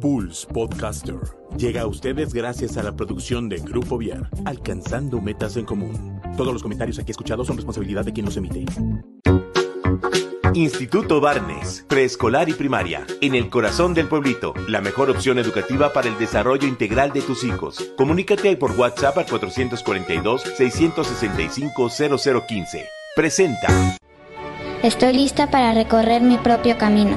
Pulse Podcaster llega a ustedes gracias a la producción de Grupo Viar, alcanzando metas en común. Todos los comentarios aquí escuchados son responsabilidad de quien los emite. Instituto Barnes, preescolar y primaria, en el corazón del pueblito, la mejor opción educativa para el desarrollo integral de tus hijos. Comunícate por WhatsApp al 442-665-0015. Presenta. Estoy lista para recorrer mi propio camino.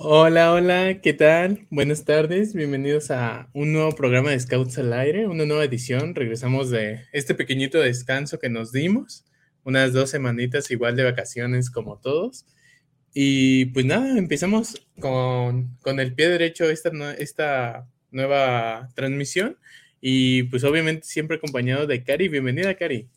Hola, hola, ¿qué tal? Buenas tardes, bienvenidos a un nuevo programa de Scouts al Aire, una nueva edición. Regresamos de este pequeñito descanso que nos dimos, unas dos semanitas igual de vacaciones como todos. Y pues nada, empezamos con, con el pie derecho esta, esta nueva transmisión y pues obviamente siempre acompañado de Cari. Bienvenida, Cari.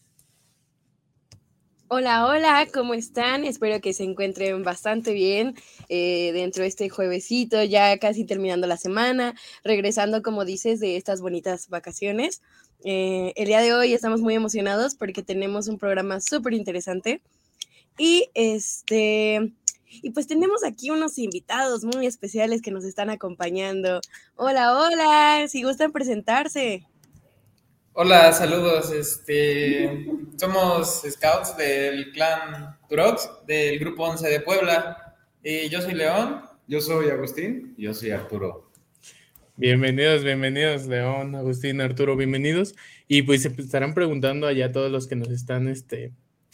Hola, hola, ¿cómo están? Espero que se encuentren bastante bien eh, dentro de este juevesito, ya casi terminando la semana, regresando, como dices, de estas bonitas vacaciones. Eh, el día de hoy estamos muy emocionados porque tenemos un programa súper interesante y este... Y pues tenemos aquí unos invitados muy especiales que nos están acompañando. Hola, hola, si gustan presentarse. Hola, saludos. Este, somos scouts del clan Turox, del grupo 11 de Puebla. Y yo soy León. Yo soy Agustín. Yo soy Arturo. Bienvenidos, bienvenidos, León, Agustín, Arturo, bienvenidos. Y pues se estarán preguntando allá todos los que nos están este,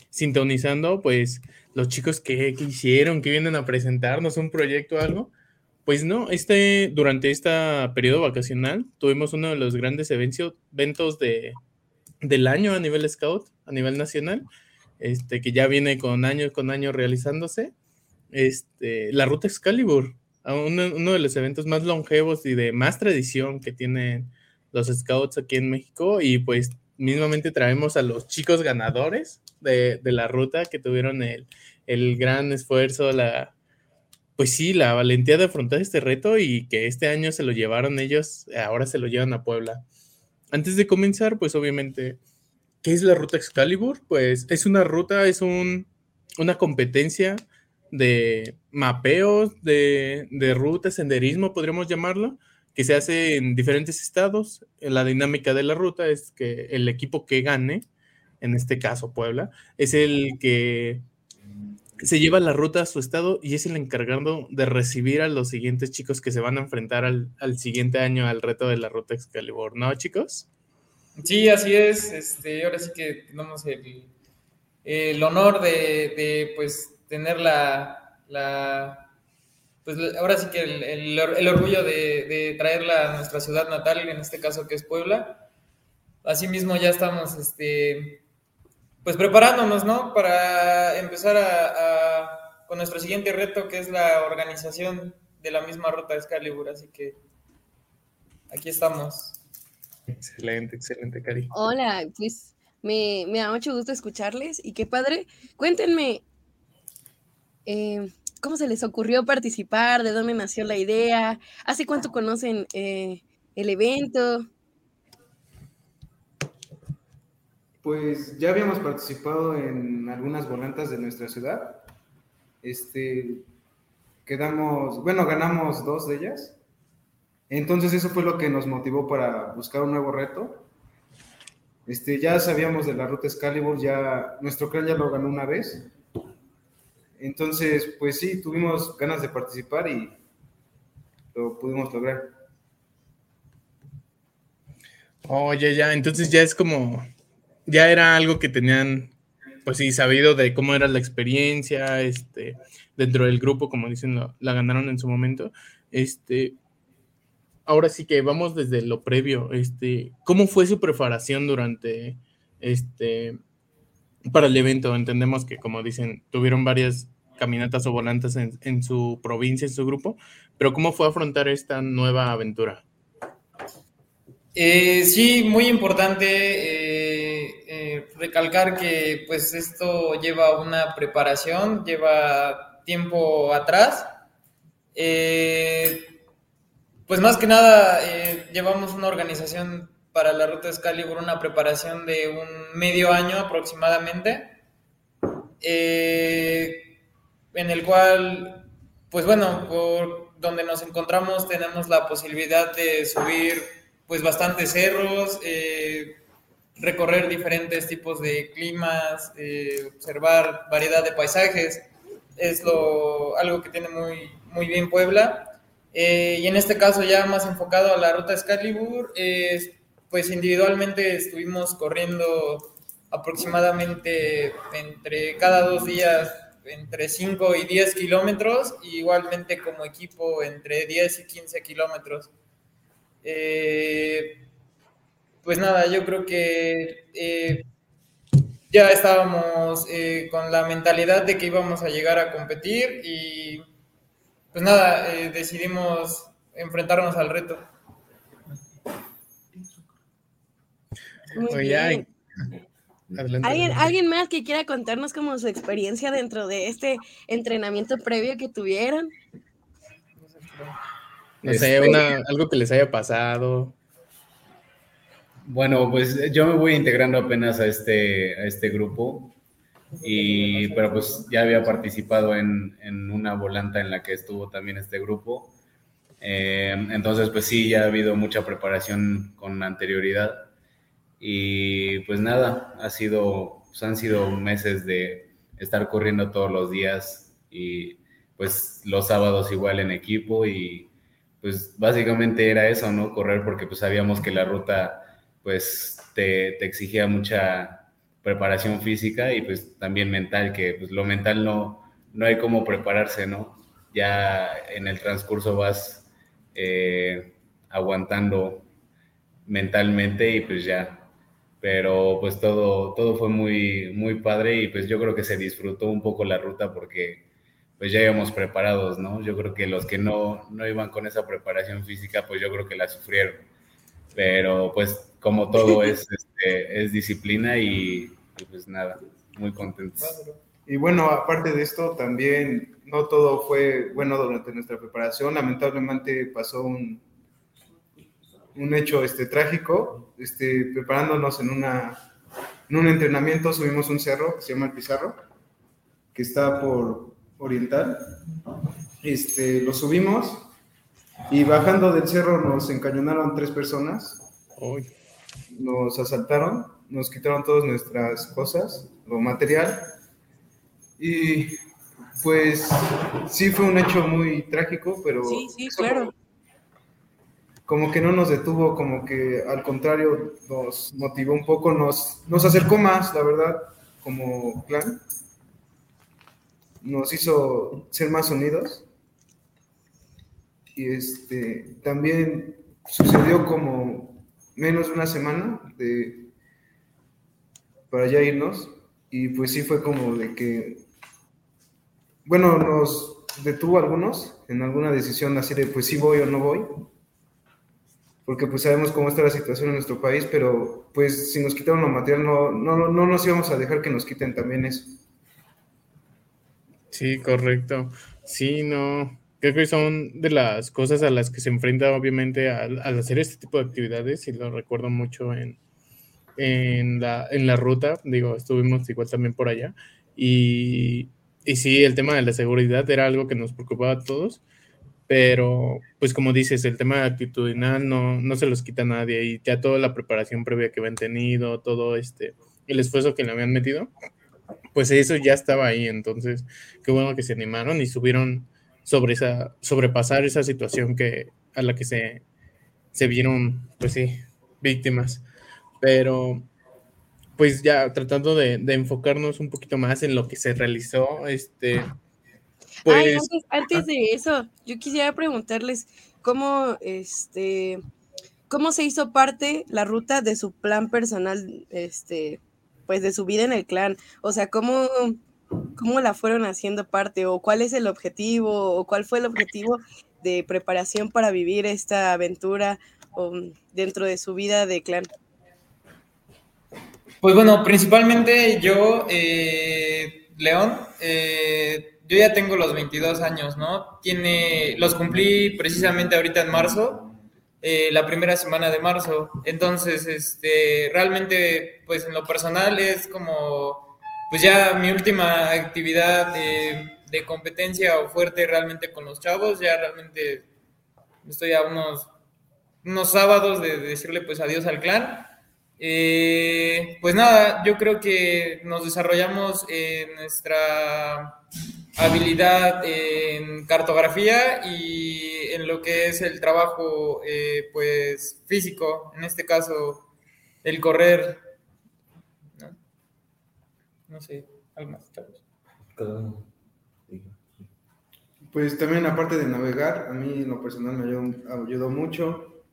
sintonizando, pues los chicos que, que hicieron, que vienen a presentarnos un proyecto o algo. Pues no, este, durante este periodo vacacional tuvimos uno de los grandes eventos de, del año a nivel scout, a nivel nacional, este, que ya viene con años con años realizándose, este, la Ruta Excalibur, uno, uno de los eventos más longevos y de más tradición que tienen los scouts aquí en México y pues mismamente traemos a los chicos ganadores de, de la ruta que tuvieron el, el gran esfuerzo, la, pues sí, la valentía de afrontar este reto y que este año se lo llevaron ellos, ahora se lo llevan a Puebla. Antes de comenzar, pues obviamente, ¿qué es la ruta Excalibur? Pues es una ruta, es un, una competencia de mapeos, de, de ruta, senderismo, podríamos llamarlo, que se hace en diferentes estados. La dinámica de la ruta es que el equipo que gane, en este caso Puebla, es el que se lleva la ruta a su estado y es el encargado de recibir a los siguientes chicos que se van a enfrentar al, siguiente año al reto de la ruta Excalibur, ¿no, chicos? Sí, así es. Este, ahora sí que tenemos el, el honor de, pues tener la, la pues ahora sí que el, el, orgullo de, de, traerla a nuestra ciudad natal, en este caso que es Puebla. Asimismo ya estamos este, pues preparándonos, ¿no? Para empezar a, con nuestro siguiente reto, que es la organización de la misma ruta de Excalibur. Así que aquí estamos. Excelente, excelente, Cari. Hola, pues me, da mucho gusto escucharles y qué padre. Cuéntenme, eh, ¿cómo se les ocurrió participar? ¿De dónde nació la idea? ¿Hace cuánto conocen eh, el evento? Pues ya habíamos participado en algunas volantas de nuestra ciudad. Este, quedamos, bueno, ganamos dos de ellas. Entonces eso fue lo que nos motivó para buscar un nuevo reto. Este, ya sabíamos de la ruta Excalibur, ya nuestro clan ya lo ganó una vez. Entonces, pues sí, tuvimos ganas de participar y lo pudimos lograr. Oye, ya, entonces ya es como ya era algo que tenían, pues sí, sabido de cómo era la experiencia, este, dentro del grupo, como dicen, la ganaron en su momento. Este, ahora sí que vamos desde lo previo, este, ¿cómo fue su preparación durante, este, para el evento? Entendemos que, como dicen, tuvieron varias caminatas o volantes en, en su provincia, en su grupo, pero ¿cómo fue afrontar esta nueva aventura? Eh, sí, muy importante. Eh eh, recalcar que pues esto lleva una preparación, lleva tiempo atrás. Eh, pues más que nada llevamos una organización para la ruta Excalibur, una preparación de un medio año aproximadamente, en el cual, pues bueno, por donde nos encontramos tenemos la posibilidad de subir pues bastantes cerros, eh, recorrer diferentes tipos de climas, eh, observar variedad de paisajes. Es lo, algo que tiene muy, muy bien Puebla. Eh, y en este caso ya más enfocado a la ruta Excalibur, pues individualmente estuvimos corriendo aproximadamente entre cada dos días entre 5 y 10 kilómetros, igualmente como equipo entre 10 y 15 kilómetros. Eh, pues nada, yo creo que eh, ya estábamos eh, con la mentalidad de que íbamos a llegar a competir y pues nada, decidimos enfrentarnos al reto. ¿Alguien, ¿Alguien más que quiera contarnos como su experiencia dentro de este entrenamiento previo que tuvieron? No sé, este, algo que les haya pasado. Bueno, pues yo me voy integrando apenas a este, a este grupo, y, pero pues ya había participado en, en una volanta en la que estuvo también este grupo. Eh, entonces, pues sí, ya ha habido mucha preparación con anterioridad. Y pues nada, ha sido, pues han sido meses de estar corriendo todos los días y pues los sábados igual en equipo y pues básicamente era eso, ¿no? Correr porque pues sabíamos que la ruta pues te, exigía mucha preparación física y pues también mental, que pues lo mental no, no hay cómo prepararse, ¿no? Ya en el transcurso vas eh, aguantando mentalmente y pues ya. Pero pues todo, todo fue muy, muy padre y pues yo creo que se disfrutó un poco la ruta porque pues ya íbamos preparados, ¿no? Yo creo que los que no, no iban con esa preparación física, pues yo creo que la sufrieron. Pero pues como todo es, este, es disciplina y, pues nada, muy contentos. Y bueno, aparte de esto, también no todo fue bueno durante nuestra preparación. Lamentablemente pasó un, un hecho este, trágico. Este, preparándonos en, una, en un entrenamiento, subimos un cerro que se llama el Pizarro, que está por oriental. Este, lo subimos y bajando del cerro nos encañonaron tres personas. Nos asaltaron, nos quitaron todas nuestras cosas, lo material. Y pues sí fue un hecho muy trágico, pero... Sí, sí, claro. Como que no nos detuvo, como que al contrario nos motivó un poco, nos, nos acercó más, la verdad, como plan nos hizo ser más unidos. Y este, también sucedió como menos de una semana de, para ya irnos. Y pues sí fue como de que, bueno, nos detuvo algunos en alguna decisión así de pues sí voy o no voy. Porque pues sabemos cómo está la situación en nuestro país, pero pues si nos quitaron lo material no, no, no nos íbamos a dejar que nos quiten también eso. Sí, correcto. Sí, no. Creo que son de las cosas a las que se enfrenta obviamente al, hacer este tipo de actividades y lo recuerdo mucho en, en, la, en la ruta, digo, estuvimos igual también por allá y, y sí, el tema de la seguridad era algo que nos preocupaba a todos, pero pues como dices, el tema actitudinal no, no se los quita nadie y ya toda la preparación previa que habían tenido, todo este, el esfuerzo que le habían metido, pues eso ya estaba ahí, entonces qué bueno que se animaron y subieron sobre esa, sobrepasar esa situación que, a la que se, se vieron, pues sí, víctimas. Pero, pues ya tratando de, enfocarnos un poquito más en lo que se realizó, este... Pues, antes, de eso, yo quisiera preguntarles cómo, este, cómo se hizo parte la ruta de su plan personal, este, pues de su vida en el clan. O sea, ¿cómo, cómo la fueron haciendo parte o cuál es el objetivo o cuál fue el objetivo de preparación para vivir esta aventura dentro de su vida de clan. Pues bueno, principalmente yo, eh, León, eh, yo ya tengo los 22 años, ¿no? Tiene, los cumplí precisamente ahorita en marzo, eh, la primera semana de marzo. Entonces, este, realmente, pues en lo personal es como, pues ya mi última actividad de, competencia o fuerte realmente con los chavos, ya realmente estoy a unos, unos sábados de, decirle pues adiós al clan. Eh, pues nada, yo creo que nos desarrollamos en nuestra habilidad en cartografía y en lo que es el trabajo eh, pues físico, en este caso el correr. No, sé, algo más. Pues también aparte de navegar, a mí en lo personal me ayudó, mucho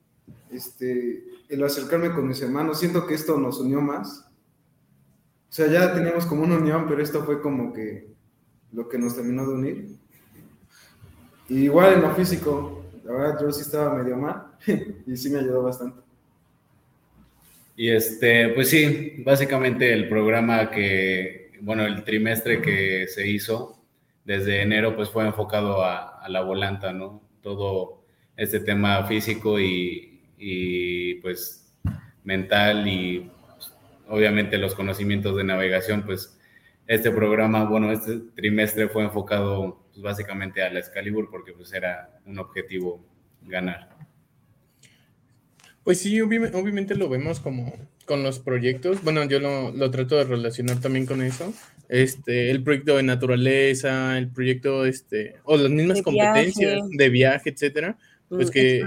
este, el acercarme con mis hermanos. Siento que esto nos unió más. O sea, ya teníamos como una unión, pero esto fue como que lo que nos terminó de unir. igual en lo físico, la verdad yo sí estaba medio mal y sí me ayudó bastante. Y este, pues sí, básicamente el programa que, bueno, el trimestre que se hizo desde enero, pues fue enfocado a, la volanta, ¿no? Todo este tema físico y, y pues mental y pues, obviamente los conocimientos de navegación, pues este programa, bueno, este trimestre fue enfocado pues, básicamente a la Excalibur porque pues era un objetivo ganar. Pues sí, obviamente lo vemos como con los proyectos. Bueno, yo lo, lo, trato de relacionar también con eso. Este, el proyecto de naturaleza, el proyecto, este, o las mismas competencias de viaje, etcétera, pues mm, que,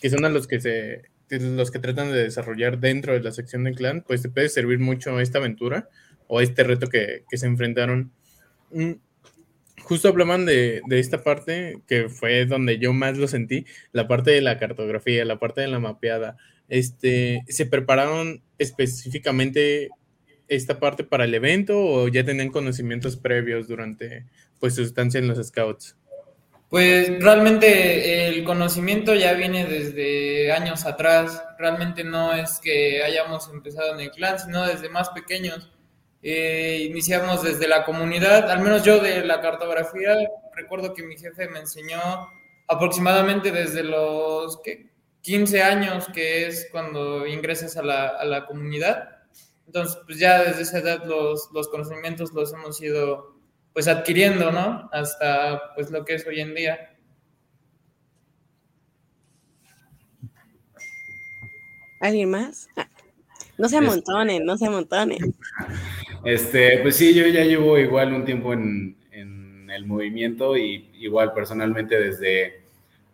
que, son, a los que se los que tratan de desarrollar dentro de la sección de clan, pues te puede servir mucho esta aventura o este reto que, se enfrentaron. Justo hablaban de, esta parte que fue donde yo más lo sentí, la parte de la cartografía, la parte de la mapeada. Este, ¿Se prepararon específicamente esta parte para el evento o ya tenían conocimientos previos durante pues, su estancia en los scouts? Pues realmente el conocimiento ya viene desde años atrás. Realmente no es que hayamos empezado en el clan, sino desde más pequeños. Eh, iniciamos desde la comunidad, al menos yo de la cartografía, recuerdo que mi jefe me enseñó aproximadamente desde los 15 años, que es cuando ingresas a la, a la comunidad. Entonces, pues ya desde esa edad los, los, conocimientos los hemos ido pues adquiriendo, ¿no? Hasta pues lo que es hoy en día. ¿Alguien más? Ah, no se amontonen, no se amontonen. Este, pues sí, yo ya llevo igual un tiempo en, el movimiento y igual personalmente desde,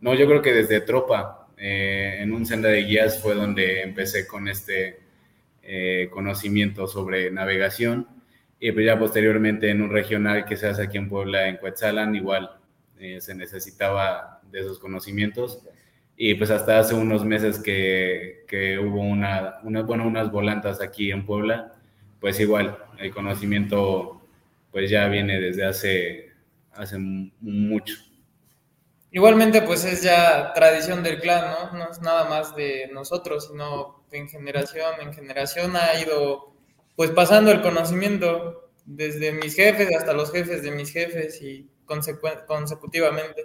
no, yo creo que desde Tropa, eh, en un senda de guías fue donde empecé con este eh, conocimiento sobre navegación. Y pues ya posteriormente en un regional que se hace aquí en Puebla, en Cuetzalan, igual eh, se necesitaba de esos conocimientos. Y pues hasta hace unos meses que, que hubo una, una, bueno, unas volantas aquí en Puebla, pues igual, el conocimiento pues ya viene desde hace, hace mucho. Igualmente pues es ya tradición del clan, ¿no? No es nada más de nosotros, sino en generación en generación ha ido pues pasando el conocimiento desde mis jefes hasta los jefes de mis jefes y consecutivamente.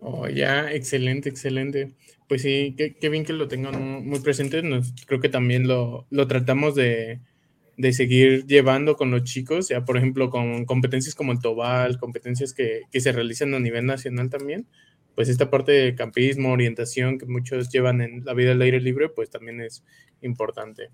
Oh, ya, excelente, excelente. Pues sí, qué, bien que lo tengan muy presente. creo que también lo, tratamos de, seguir llevando con los chicos, ya por ejemplo con competencias como el Tobal, competencias que, se realizan a nivel nacional también. Pues esta parte de campismo, orientación que muchos llevan en la vida al aire libre, pues también es importante.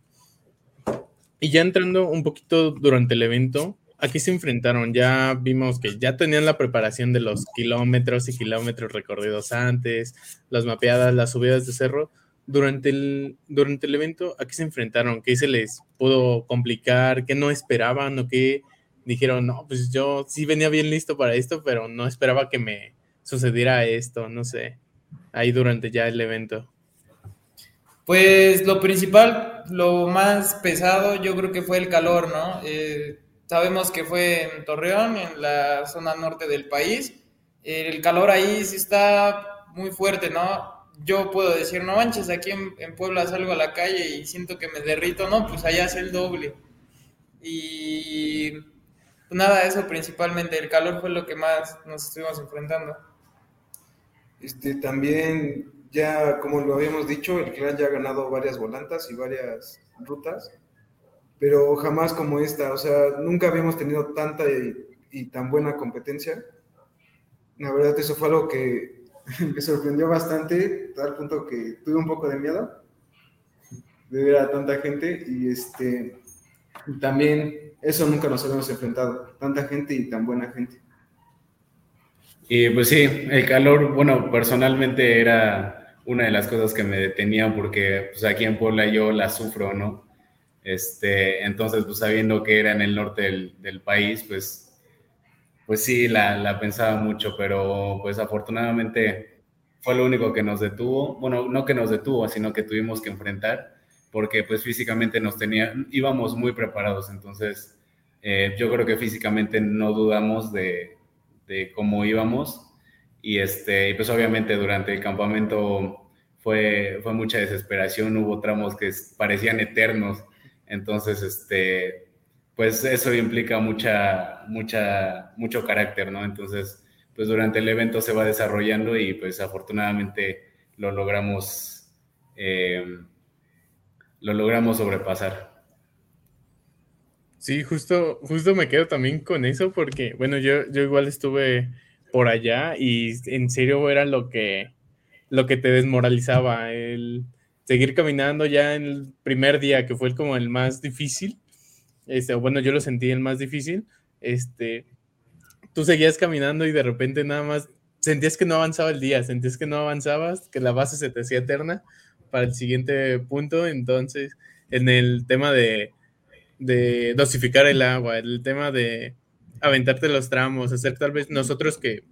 Y ya entrando un poquito durante el evento, aquí se enfrentaron, ya vimos que ya tenían la preparación de los kilómetros y kilómetros recorridos antes, las mapeadas, las subidas de cerro. Durante el, durante el evento, aquí se enfrentaron, ¿qué se les pudo complicar? ¿Qué no esperaban o qué dijeron? No, pues yo sí venía bien listo para esto, pero no esperaba que me sucediera esto, no sé, ahí durante ya el evento. Pues lo principal, lo más pesado, yo creo que fue el calor, ¿no? Eh, Sabemos que fue en Torreón, en la zona norte del país. El calor ahí sí está muy fuerte, ¿no? yo puedo decir, no manches, aquí en, Puebla salgo a la calle y siento que me derrito, no, pues allá es el doble. Y pues nada, eso principalmente, el calor fue lo que más nos estuvimos enfrentando. Este, también, ya como lo habíamos dicho, el clan ya ha ganado varias volantas y varias rutas, pero jamás como esta, o sea, nunca habíamos tenido tanta y, tan buena competencia. La verdad, eso fue algo que me sorprendió bastante, tal punto que tuve un poco de miedo de ver a tanta gente y este también eso nunca nos habíamos enfrentado, tanta gente y tan buena gente. Y pues sí, el calor, bueno, personalmente era una de las cosas que me detenían porque pues aquí en Puebla yo la sufro, ¿no? Este, entonces, pues sabiendo que era en el norte del, del país, pues pues sí, la, la, pensaba mucho, pero pues afortunadamente fue lo único que nos detuvo, bueno, no que nos detuvo, sino que tuvimos que enfrentar, porque pues físicamente nos tenía, íbamos muy preparados, entonces eh, yo creo que físicamente no dudamos de, de cómo íbamos, y, este, pues obviamente durante el campamento fue, fue mucha desesperación, hubo tramos que parecían eternos, entonces este pues eso implica mucha, mucha, mucho carácter, ¿no? Entonces, pues durante el evento se va desarrollando y pues afortunadamente lo logramos, eh, lo logramos sobrepasar. Sí, justo, justo me quedo también con eso porque, bueno, yo, yo igual estuve por allá y en serio era lo que, lo que te desmoralizaba, el seguir caminando ya en el primer día, que fue como el más difícil, este, bueno, yo lo sentí el más difícil, este, tú seguías caminando y de repente nada más sentías que no avanzaba el día, sentías que no avanzabas, que la base se te hacía eterna para el siguiente punto, entonces, en el tema de, de dosificar el agua, el tema de aventarte los tramos, hacer tal vez nosotros que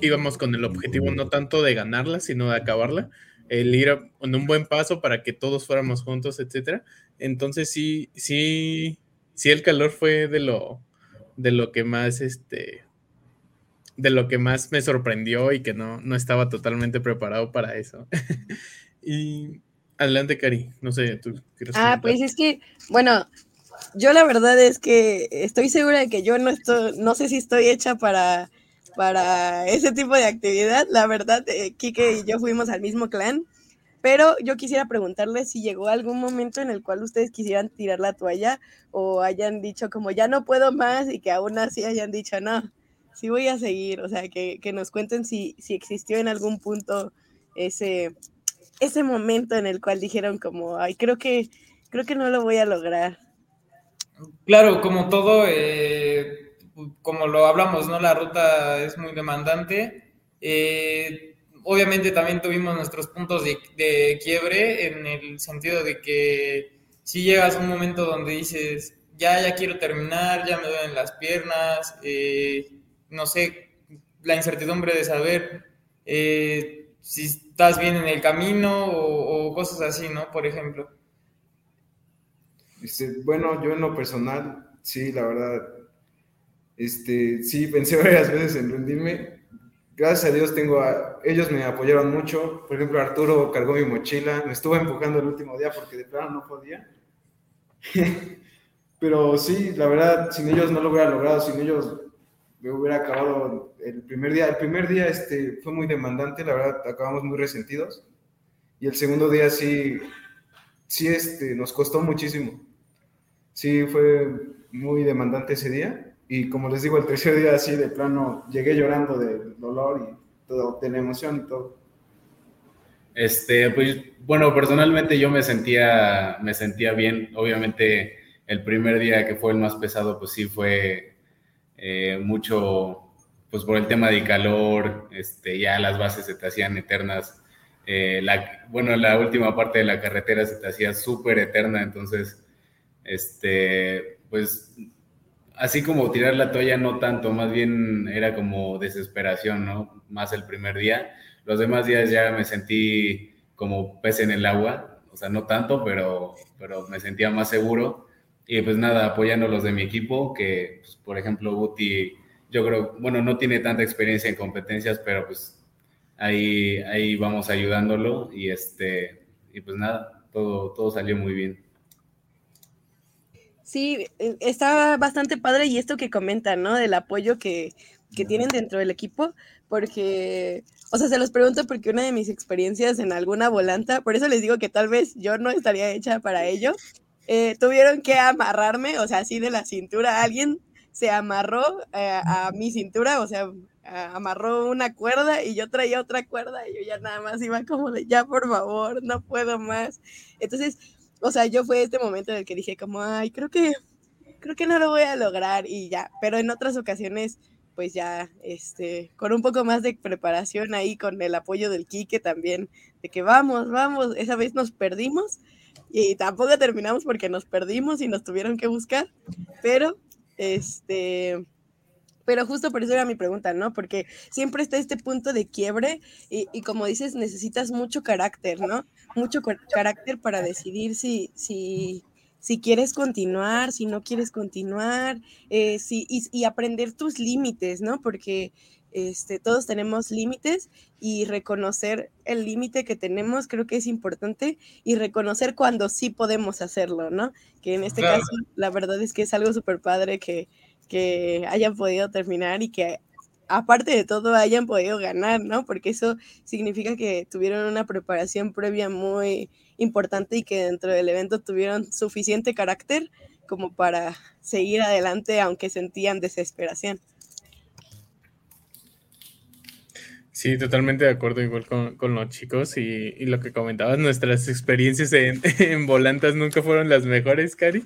íbamos con el objetivo no tanto de ganarla, sino de acabarla, el ir en un buen paso para que todos fuéramos juntos, etcétera. Entonces sí, sí, sí el calor fue de lo, de lo que más, este, de lo que más me sorprendió y que no, no estaba totalmente preparado para eso. y adelante, Cari, no sé, tú quieres. Ah, pues es que, bueno, yo la verdad es que estoy segura de que yo no estoy, no sé si estoy hecha para, para ese tipo de actividad. La verdad, eh, Kike y yo fuimos al mismo clan pero yo quisiera preguntarles si llegó algún momento en el cual ustedes quisieran tirar la toalla o hayan dicho como ya no puedo más y que aún así hayan dicho no, sí voy a seguir. O sea, que, nos cuenten si, si existió en algún punto ese, ese momento en el cual dijeron como, ay, creo que, creo que no lo voy a lograr. Claro, como todo, eh, como lo hablamos, ¿no? La ruta es muy demandante. Eh, obviamente también tuvimos nuestros puntos de, quiebre en el sentido de que si llegas a un momento donde dices, ya, ya quiero terminar, ya me duelen las piernas, eh, no sé, la incertidumbre de saber eh, si estás bien en el camino o, cosas así, ¿no? Por ejemplo. Este, bueno, yo en lo personal, sí, la verdad, este, sí, pensé varias veces en rendirme, gracias a Dios tengo a, ellos me apoyaron mucho. Por ejemplo, Arturo cargó mi mochila, me estuvo empujando el último día porque de plano no podía. Pero sí, la verdad, sin ellos no lo hubiera logrado, sin ellos me hubiera acabado el primer día. El primer día este, fue muy demandante, la verdad, acabamos muy resentidos. Y el segundo día sí, sí este, nos costó muchísimo. Sí, fue muy demandante ese día y como les digo, el tercer día así de plano llegué llorando del dolor y todo, de la emoción y todo. Este, pues bueno, personalmente yo me sentía, me sentía bien. Obviamente el primer día que fue el más pesado, pues sí fue eh, mucho, pues por el tema de calor, este, ya las bases se te hacían eternas. Eh, la, bueno, la última parte de la carretera se te hacía súper eterna, entonces, este, pues así como tirar la toalla no tanto, más bien era como desesperación, ¿no? Más el primer día. Los demás días ya me sentí como pez en el agua, o sea, no tanto, pero, pero me sentía más seguro. Y pues nada, apoyando a los de mi equipo, que pues, por ejemplo Guti, yo creo, bueno, no tiene tanta experiencia en competencias, pero pues ahí, ahí vamos ayudándolo y este, y pues nada, todo, todo salió muy bien. Sí, e, está bastante padre y esto que comentan, ¿no? Del apoyo que, que tienen dentro del equipo, porque, o sea, se los pregunto porque una de mis experiencias en alguna volanta, por eso les digo que tal vez yo no estaría hecha para ello, eh, tuvieron que amarrarme, o sea, así de la cintura, alguien se amarró eh, a mi cintura, o sea, amarró una cuerda y yo traía otra cuerda y yo ya nada más iba como de, ya por favor, no puedo más. Entonces, o sea, yo fue este momento en el que dije como, ay, creo que, creo que no lo voy a lograr y ya, pero en otras ocasiones, pues ya, este, con un poco más de preparación ahí, con el apoyo del Quique también, de que vamos, vamos, esa vez nos perdimos y tampoco terminamos porque nos perdimos y nos tuvieron que buscar, pero, este, pero justo por eso era mi pregunta, ¿no? Porque siempre está este punto de quiebre y, como dices, necesitas mucho carácter, ¿no? Mucho carácter para decidir si, si, si quieres continuar, si no quieres continuar, eh, si, y, aprender tus límites, ¿no? Porque este, todos tenemos límites y reconocer el límite que tenemos creo que es importante y reconocer cuando sí podemos hacerlo, ¿no? Que en este caso la verdad es que es algo súper padre que, que hayan podido terminar y que aparte de todo hayan podido ganar, ¿no? Porque eso significa que tuvieron una preparación previa muy importante y que dentro del evento tuvieron suficiente carácter como para seguir adelante aunque sentían desesperación. Sí, totalmente de acuerdo igual con, los chicos y, lo que comentabas, nuestras experiencias en, en, volantas nunca fueron las mejores, Cari,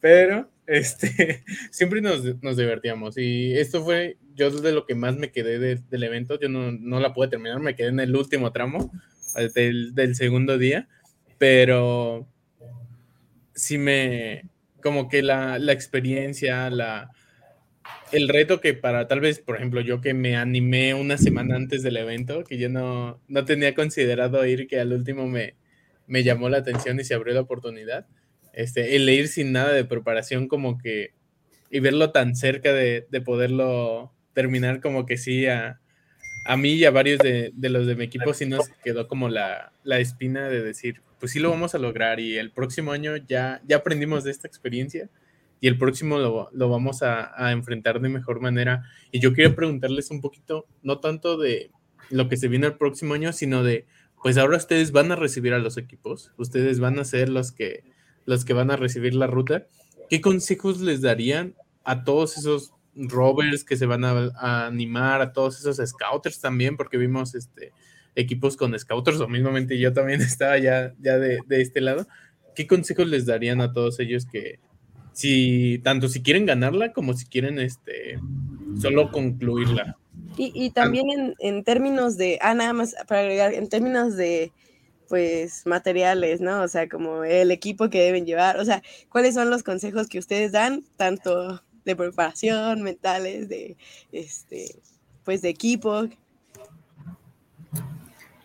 pero este, siempre nos, divertíamos y esto fue, yo de lo que más me quedé del evento, yo no, la pude terminar, me quedé en el último tramo del, del segundo día, pero sí me, como que la, la experiencia, la el reto que para tal vez, por ejemplo, yo que me animé una semana antes del evento, que yo no, no tenía considerado ir, que al último me, me llamó la atención y se abrió la oportunidad. Este, el ir sin nada de preparación como que y verlo tan cerca de, de poderlo terminar como que sí a, a mí y a varios de, de, los de mi equipo sí nos quedó como la, la, espina de decir, pues sí lo vamos a lograr y el próximo año ya, ya aprendimos de esta experiencia y el próximo lo, lo vamos a, enfrentar de mejor manera. Y yo quería preguntarles un poquito, no tanto de lo que se viene el próximo año, sino de, pues ahora ustedes van a recibir a los equipos, ustedes van a ser los que, los que van a recibir la ruta. ¿Qué consejos les darían a todos esos rovers que se van a, a animar, a todos esos scouters también? Porque vimos este, equipos con scouters, o mismamente yo también estaba ya, ya de, de este lado. ¿Qué consejos les darían a todos ellos que, si tanto si quieren ganarla como si quieren este solo concluirla. Y, también en, términos de, ah, nada más para agregar, en términos de pues materiales, ¿no? O sea, como el equipo que deben llevar, o sea, ¿cuáles son los consejos que ustedes dan, tanto de preparación, mentales, de este, pues de equipo?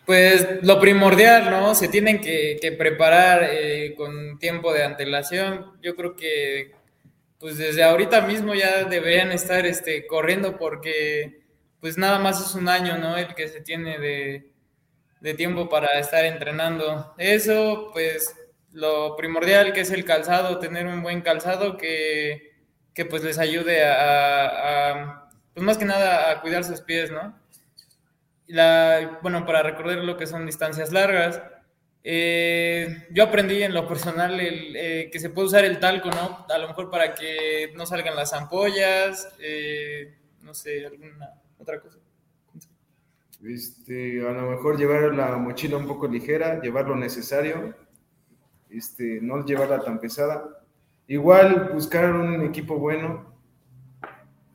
Pues lo primordial, ¿no? Se tienen que, preparar eh, con tiempo de antelación. Yo creo que pues desde ahorita mismo ya deberían estar este, corriendo porque pues nada más es un año, ¿no? El que se tiene de, de tiempo para estar entrenando. Eso, pues lo primordial que es el calzado, tener un buen calzado que, que pues les ayude a, pues más que nada a cuidar sus pies, ¿no? la, bueno, para recordar lo que son distancias largas, eh, yo aprendí en lo personal eh, que se puede usar el talco, ¿no? A lo mejor para que no salgan las ampollas, eh, no sé, alguna otra cosa. Este, a lo mejor llevar la mochila un poco ligera, llevar lo necesario, este, no llevarla tan pesada. Igual buscar un equipo bueno,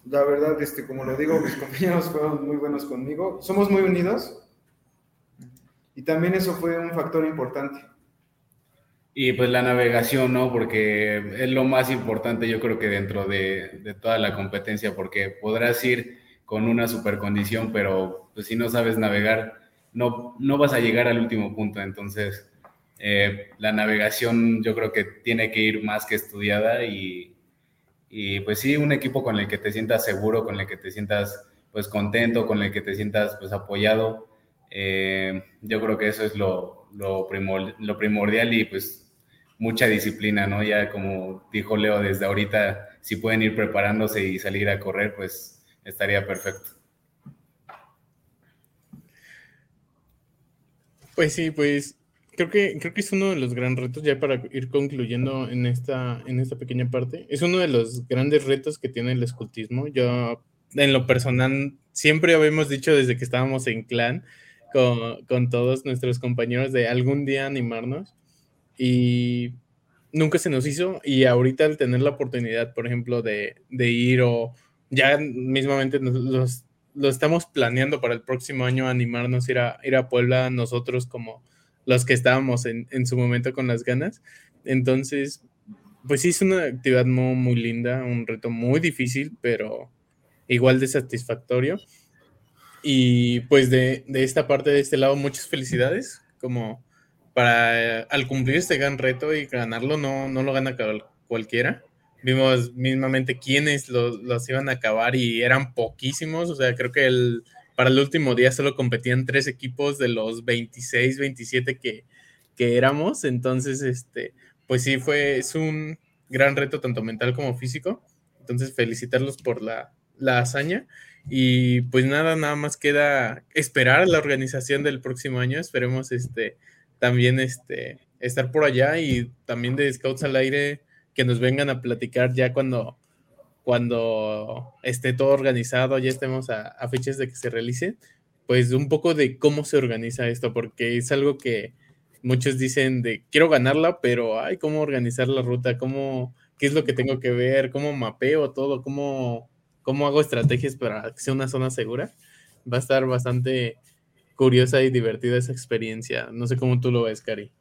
la verdad, este, como lo digo, mis compañeros fueron muy buenos conmigo. Somos muy unidos. Y también eso fue un factor importante. Y pues la navegación, ¿no? Porque es lo más importante, yo creo que dentro de, de toda la competencia, porque podrás ir con una super condición, pero pues si no sabes navegar, no, no vas a llegar al último punto. Entonces, eh, la navegación yo creo que tiene que ir más que estudiada y, y pues sí, un equipo con el que te sientas seguro, con el que te sientas pues contento, con el que te sientas pues apoyado, Eh, yo creo que eso es lo, lo, lo primordial y pues mucha disciplina, ¿no? Ya como dijo Leo desde ahorita, si pueden ir preparándose y salir a correr, pues estaría perfecto. Pues sí, pues creo que, creo que es uno de los grandes retos, ya para ir concluyendo en esta, en esta pequeña parte, es uno de los grandes retos que tiene el escultismo. Yo, en lo personal, siempre habíamos dicho desde que estábamos en clan con, con todos nuestros compañeros de algún día animarnos y nunca se nos hizo y ahorita al tener la oportunidad, por ejemplo, de, de ir o ya mismamente los, lo estamos planeando para el próximo año animarnos ir a ir a Puebla nosotros como los que estábamos en, en su momento con las ganas. Entonces, pues sí es una actividad muy, muy linda, un reto muy difícil, pero igual de satisfactorio. Y pues de, de esta parte, de este lado, muchas felicidades, como para al cumplir este gran reto y ganarlo no, no lo gana cualquiera. Vimos mismamente quiénes los, iban a acabar y eran poquísimos, o sea, creo que el, para el último día solo competían tres equipos de los 26, 27 que, que éramos, entonces, este, pues sí, fue, es un gran reto tanto mental como físico, entonces felicitarlos por la, la hazaña. Y pues nada, nada más queda esperar la organización del próximo año, esperemos este también este, estar por allá y también de Scouts al aire que nos vengan a platicar ya cuando, cuando esté todo organizado, ya estemos a, fechas de que se realice, pues un poco de cómo se organiza esto, porque es algo que muchos dicen de quiero ganarla, pero ay, cómo organizar la ruta, cómo, qué es lo que tengo que ver, cómo mapeo todo, cómo, cómo hago estrategias para que sea una zona segura. Va a estar bastante curiosa y divertida esa experiencia. No sé cómo tú lo ves, Cari.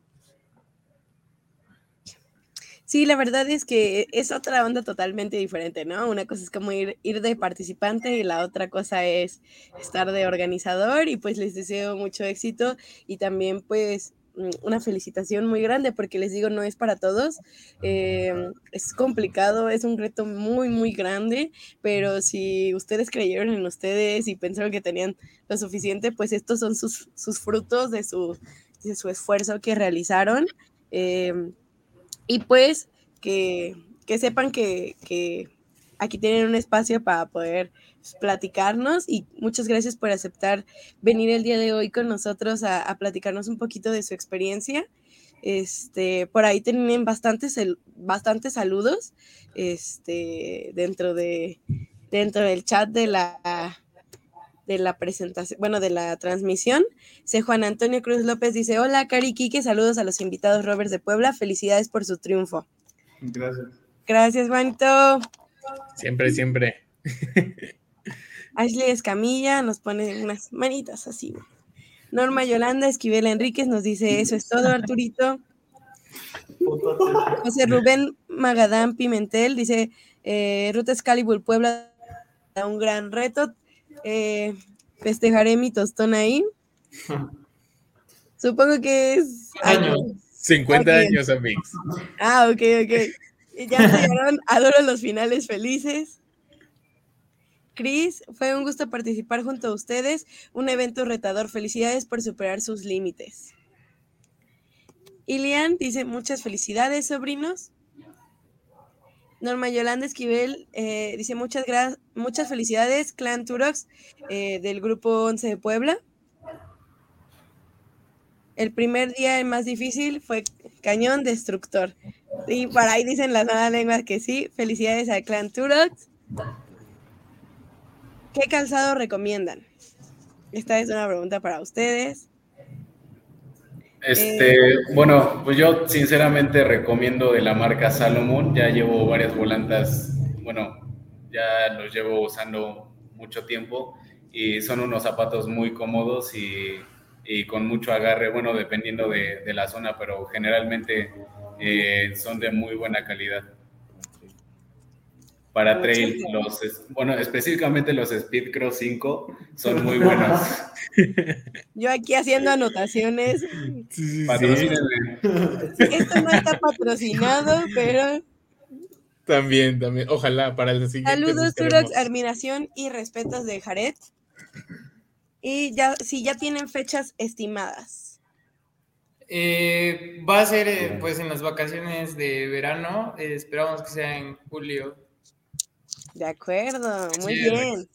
Sí, la verdad es que es otra onda totalmente diferente, ¿no? Una cosa es como ir, ir de participante y la otra cosa es estar de organizador y pues les deseo mucho éxito y también pues Mm, una felicitación muy grande porque les digo, no es para todos. Eh, es complicado, es un reto muy, muy grande, pero si ustedes creyeron en ustedes y pensaron que tenían lo suficiente, pues estos son sus, sus frutos de su, de su esfuerzo que realizaron. Eh, y pues que, que sepan que, que aquí tienen un espacio para poder platicarnos y muchas gracias por aceptar venir el día de hoy con nosotros a, platicarnos un poquito de su experiencia. Este, por ahí tienen bastantes, bastantes saludos este, dentro, de, dentro del chat de la, de la presentación, bueno, de la transmisión. Se Juan Antonio Cruz López dice, hola, Cari Quique, saludos a los invitados Roberts de Puebla, felicidades por su triunfo. Gracias. Gracias, Juanito. Siempre, siempre. Ashley Escamilla nos pone unas manitas así. Norma Yolanda Esquivel Enríquez nos dice, eso es todo, Arturito. José Rubén Magadán Pimentel dice, eh, Ruta Excalibur Puebla, un gran reto. Eh, festejaré mi tostón ahí. Supongo que es... Años. 50 años, amigos. Ah, ok, ok. Ya llegaron, adoro los finales felices. Cris, fue un gusto participar junto a ustedes. Un evento retador. Felicidades por superar sus límites. Ilian dice muchas felicidades, sobrinos. Norma Yolanda Esquivel eh, dice muchas, muchas felicidades, Clan Turox eh, del grupo 11 de Puebla. El primer día el más difícil fue cañón destructor. Y por ahí dicen las malas lenguas que sí. Felicidades a Clan Turox. ¿Qué calzado recomiendan? Esta es una pregunta para ustedes. Este, eh, bueno, pues yo sinceramente recomiendo de la marca Salomon. Ya llevo varias volantas, bueno, ya los llevo usando mucho tiempo y son unos zapatos muy cómodos y, con mucho agarre, bueno, dependiendo de, la zona, pero generalmente eh, son de muy buena calidad para trail. Los, bueno, específicamente los Speed Cross 5 son muy buenos. Yo aquí haciendo anotaciones. Sí, Esto no está patrocinado, pero. También, también. Ojalá para el siguiente. Saludos, Turox, admiración y respetos de Jared. Y ya, si ya tienen fechas estimadas. Eh, va a ser eh, pues en las vacaciones de verano, eh, esperamos que sea en julio. De acuerdo, muy bien.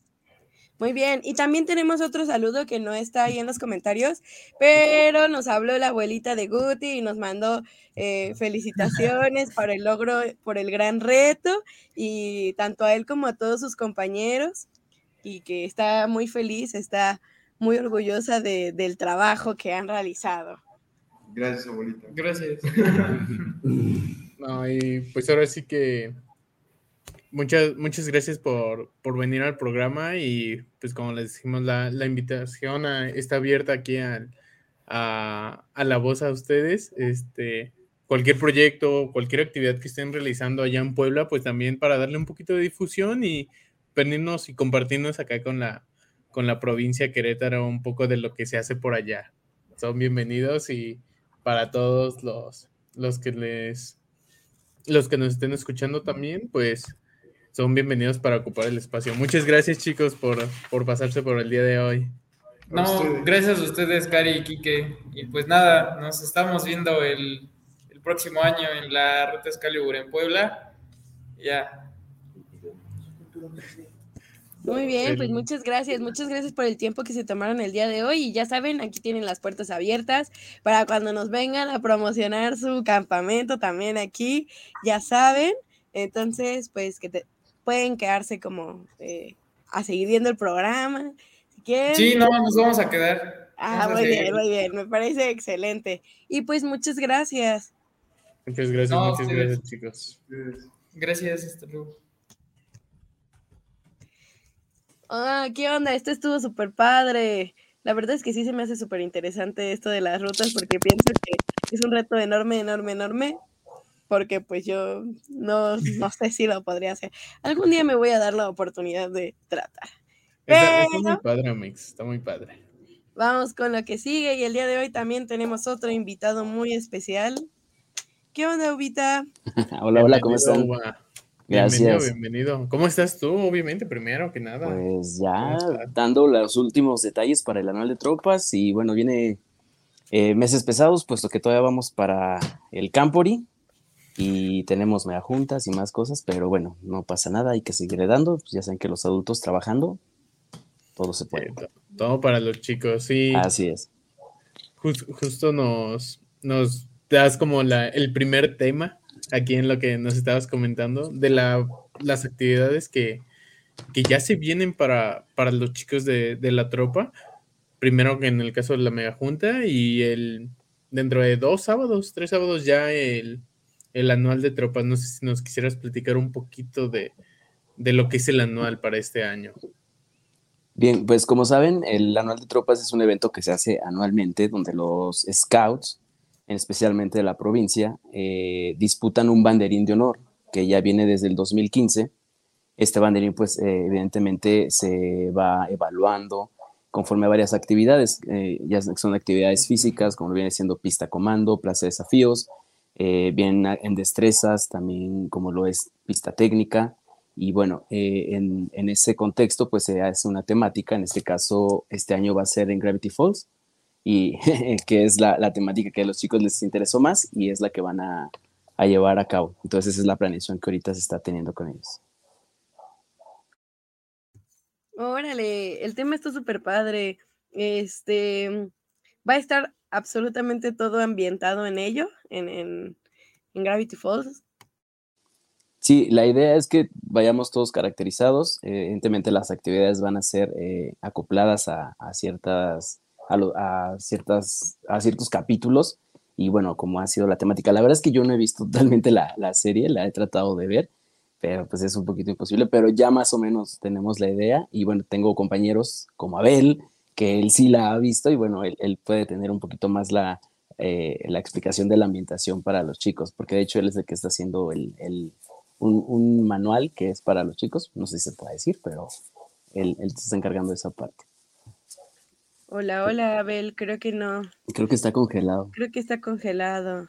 Muy bien, y también tenemos otro saludo que no está ahí en los comentarios, pero nos habló la abuelita de Guti y nos mandó eh, felicitaciones por el logro, por el gran reto, y tanto a él como a todos sus compañeros, y que está muy feliz, está muy orgullosa de, del trabajo que han realizado. Gracias, abuelita. Gracias. no, y pues ahora sí que Muchas, muchas gracias por, venir al programa y pues como les dijimos, la, invitación está abierta aquí a, la voz a ustedes. Este, cualquier proyecto, cualquier actividad que estén realizando allá en Puebla, pues también para darle un poquito de difusión y venirnos y compartirnos acá con la, con la provincia Querétaro un poco de lo que se hace por allá. Son bienvenidos y para todos los, los que les los que nos estén escuchando también, pues son bienvenidos para ocupar el espacio. Muchas gracias, chicos, por, por pasarse por el día de hoy. No, gracias a ustedes, Cari y Quique. Y pues nada, nos estamos viendo el, el próximo año en la Ruta Excalibur en Puebla. Ya. Muy bien, pues muchas gracias, muchas gracias por el tiempo que se tomaron el día de hoy y ya saben, aquí tienen las puertas abiertas para cuando nos vengan a promocionar su campamento también aquí, ya saben. Entonces, pues que te, pueden quedarse como eh, a seguir viendo el programa. Si quieren. Sí, no, nos vamos a quedar. Ah, muy bien, muy bien, me parece excelente. Y pues muchas gracias. Muchas gracias, muchas gracias, chicos. Gracias, hasta luego. Ah, ¿qué onda? Esto estuvo súper padre. La verdad es que sí se me hace súper interesante esto de las rutas porque pienso que es un reto enorme, enorme, enorme porque pues yo no, no sé si lo podría hacer. Algún día me voy a dar la oportunidad de tratar. Está, muy padre, Mix, está muy padre. Vamos con lo que sigue y el día de hoy también tenemos otro invitado muy especial. ¿Qué onda, Ubita? hola, hola, ¿cómo están? Gracias. Bienvenido, bienvenido. ¿Cómo estás tú? Obviamente, primero que nada. Pues ya dando los últimos detalles para el anual de tropas y bueno, viene eh, meses pesados, puesto que todavía vamos para el Campori, y tenemos mega juntas y más cosas, pero bueno, no pasa nada, hay que seguir dando, pues ya saben que los adultos trabajando, todo se puede. todo para los chicos, sí. Así es. justo nos, nos das como la, el primer tema aquí en lo que nos estabas comentando, de la, las actividades que, que ya se vienen para, para los chicos de, de la tropa. Primero que en el caso de la mega junta y el dentro de dos sábados, tres sábados ya el el anual de tropas. No sé si nos quisieras platicar un poquito de, lo que es el anual para este año. Bien, pues como saben, el anual de tropas es un evento que se hace anualmente donde los scouts, especialmente de la provincia, eh, disputan un banderín de honor que ya viene desde el 2015. Este banderín, pues eh, evidentemente se va evaluando conforme a varias actividades, eh, ya son actividades físicas, como viene siendo pista comando, plaza de desafíos, eh, bien en destrezas, también como lo es pista técnica. Y bueno, eh, en, en, ese contexto, pues se hace una temática, en este caso, este año va a ser en Gravity Falls, y que es la, la, temática que a los chicos les interesó más y es la que van a, a llevar a cabo. Entonces, esa es la planeación que ahorita se está teniendo con ellos. Órale, el tema está súper padre. Este, va a estar absolutamente todo ambientado en ello, en, en, Gravity Falls. Sí, la idea es que vayamos todos caracterizados. Eh, evidentemente las actividades van a ser eh, acopladas a, ciertas, a, ciertas, a ciertos capítulos. Y bueno, como ha sido la temática, la verdad es que yo no he visto totalmente la, la serie, la he tratado de ver, pero pues es un poquito imposible, pero ya más o menos tenemos la idea. Y bueno, tengo compañeros como Abel, que él sí la ha visto y bueno, él, puede tener un poquito más la, eh, la, explicación de la ambientación para los chicos, porque de hecho él es el que está haciendo el, el, un, manual que es para los chicos, no sé si se puede decir, pero él, él se está encargando de esa parte. Hola, hola, Abel, creo que no. Creo que está congelado. Creo que está congelado.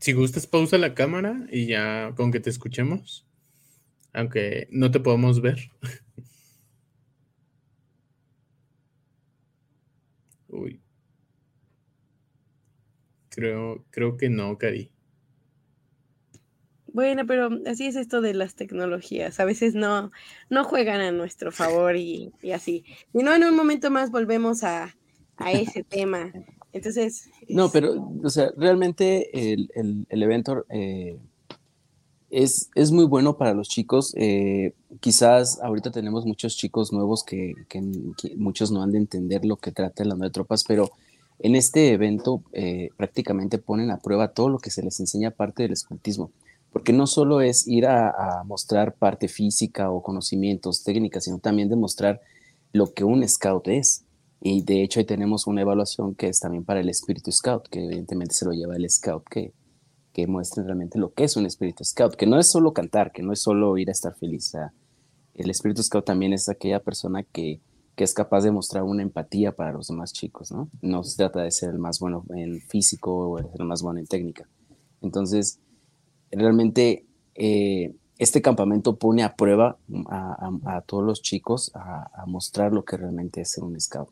Si gustas, pausa la cámara y ya con que te escuchemos, aunque no te podemos ver. Uy. Creo, creo que no, Cari. Bueno, pero así es esto de las tecnologías. A veces no, no juegan a nuestro favor y, así. Y no, en un momento más volvemos a, ese tema. Entonces. No, pero, o sea, realmente el, evento eh, es, es, muy bueno para los chicos. Eh, quizás ahorita tenemos muchos chicos nuevos que, muchos no han de entender lo que trata el de tropas, pero en este evento eh, prácticamente ponen a prueba todo lo que se les enseña parte del escultismo porque no solo es ir a, mostrar parte física o conocimientos, técnicas, sino también demostrar lo que un scout es. Y de hecho ahí tenemos una evaluación que es también para el espíritu scout, que evidentemente se lo lleva el scout, que, que muestre realmente lo que es un espíritu scout, que no es solo cantar, que no es solo ir a estar feliz. el espíritu scout también es aquella persona que, que es capaz de mostrar una empatía para los demás chicos, ¿no? No se trata de ser el más bueno en físico o el más bueno en técnica. Entonces, realmente eh, este campamento pone a prueba a, todos los chicos a, mostrar lo que realmente es ser un scout.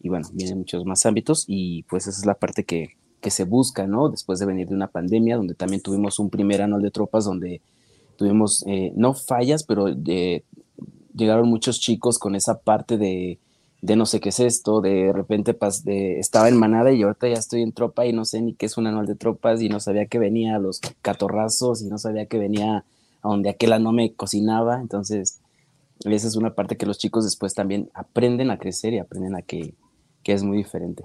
Y bueno, vienen muchos más ámbitos y pues esa es la parte que, que se busca, ¿no? Después de venir de una pandemia, donde también tuvimos un primer anual de tropas donde tuvimos, eh, no fallas, pero llegaron muchos chicos con esa parte de, de no sé qué es esto, de repente estaba en manada y ahorita ya estoy en tropa y no sé ni qué es un anual de tropas y no sabía que venía a los catorrazos y no sabía que venía a donde aquella no me cocinaba, entonces esa es una parte que los chicos después también aprenden a crecer y aprenden a que, que es muy diferente.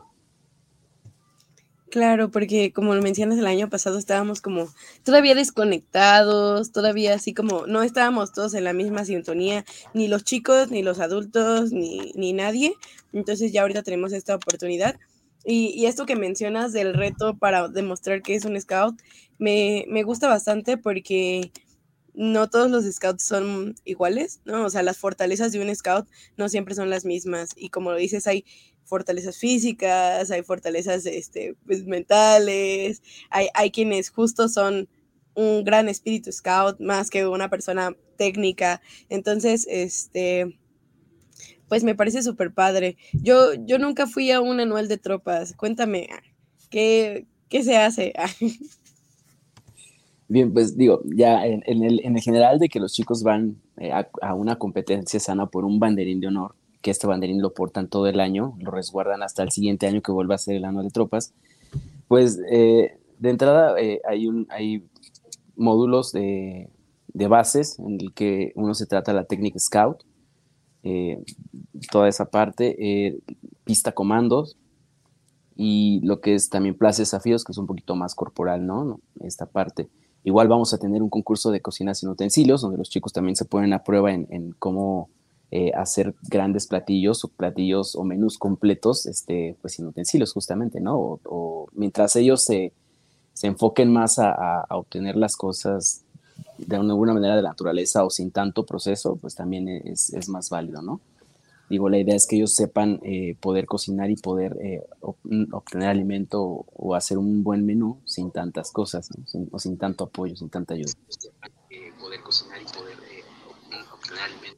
Claro, porque como lo mencionas el año pasado estábamos como todavía desconectados, todavía así como no estábamos todos en la misma sintonía, ni los chicos, ni los adultos, ni, ni nadie. Entonces ya ahorita tenemos esta oportunidad. Y, y, esto que mencionas del reto para demostrar que es un scout, me, me gusta bastante porque no todos los scouts son iguales, ¿no? O sea, las fortalezas de un scout no siempre son las mismas. Y como lo dices, hay fortalezas físicas, hay fortalezas este, pues, mentales, hay, hay quienes justo son un gran espíritu scout más que una persona técnica. Entonces, este, pues me parece súper padre. Yo, yo nunca fui a un anual de tropas. Cuéntame, ¿qué, qué se hace? Bien, pues digo, ya en, el, en el general de que los chicos van eh, a, a, una competencia sana por un banderín de honor, que este banderín lo portan todo el año, lo resguardan hasta el siguiente año que vuelva a ser el año de tropas, pues eh, de entrada eh, hay, hay módulos de, de, bases en el que uno se trata la técnica scout, eh, toda esa parte, pista comandos y lo que es también plaza desafíos, que es un poquito más corporal, ¿no? Esta parte. Igual vamos a tener un concurso de cocina sin utensilios, donde los chicos también se ponen a prueba en, en cómo eh, hacer grandes platillos o platillos o menús completos, este, pues sin utensilios justamente, ¿no? O, mientras ellos se, se enfoquen más a, obtener las cosas de alguna manera de la naturaleza o sin tanto proceso, pues también es, es más válido, ¿no? Digo, la idea es que ellos sepan eh, poder cocinar y poder eh, obtener alimento o, hacer un buen menú sin tantas cosas, ¿no? o sin tanto apoyo, sin tanta ayuda. poder cocinar y poder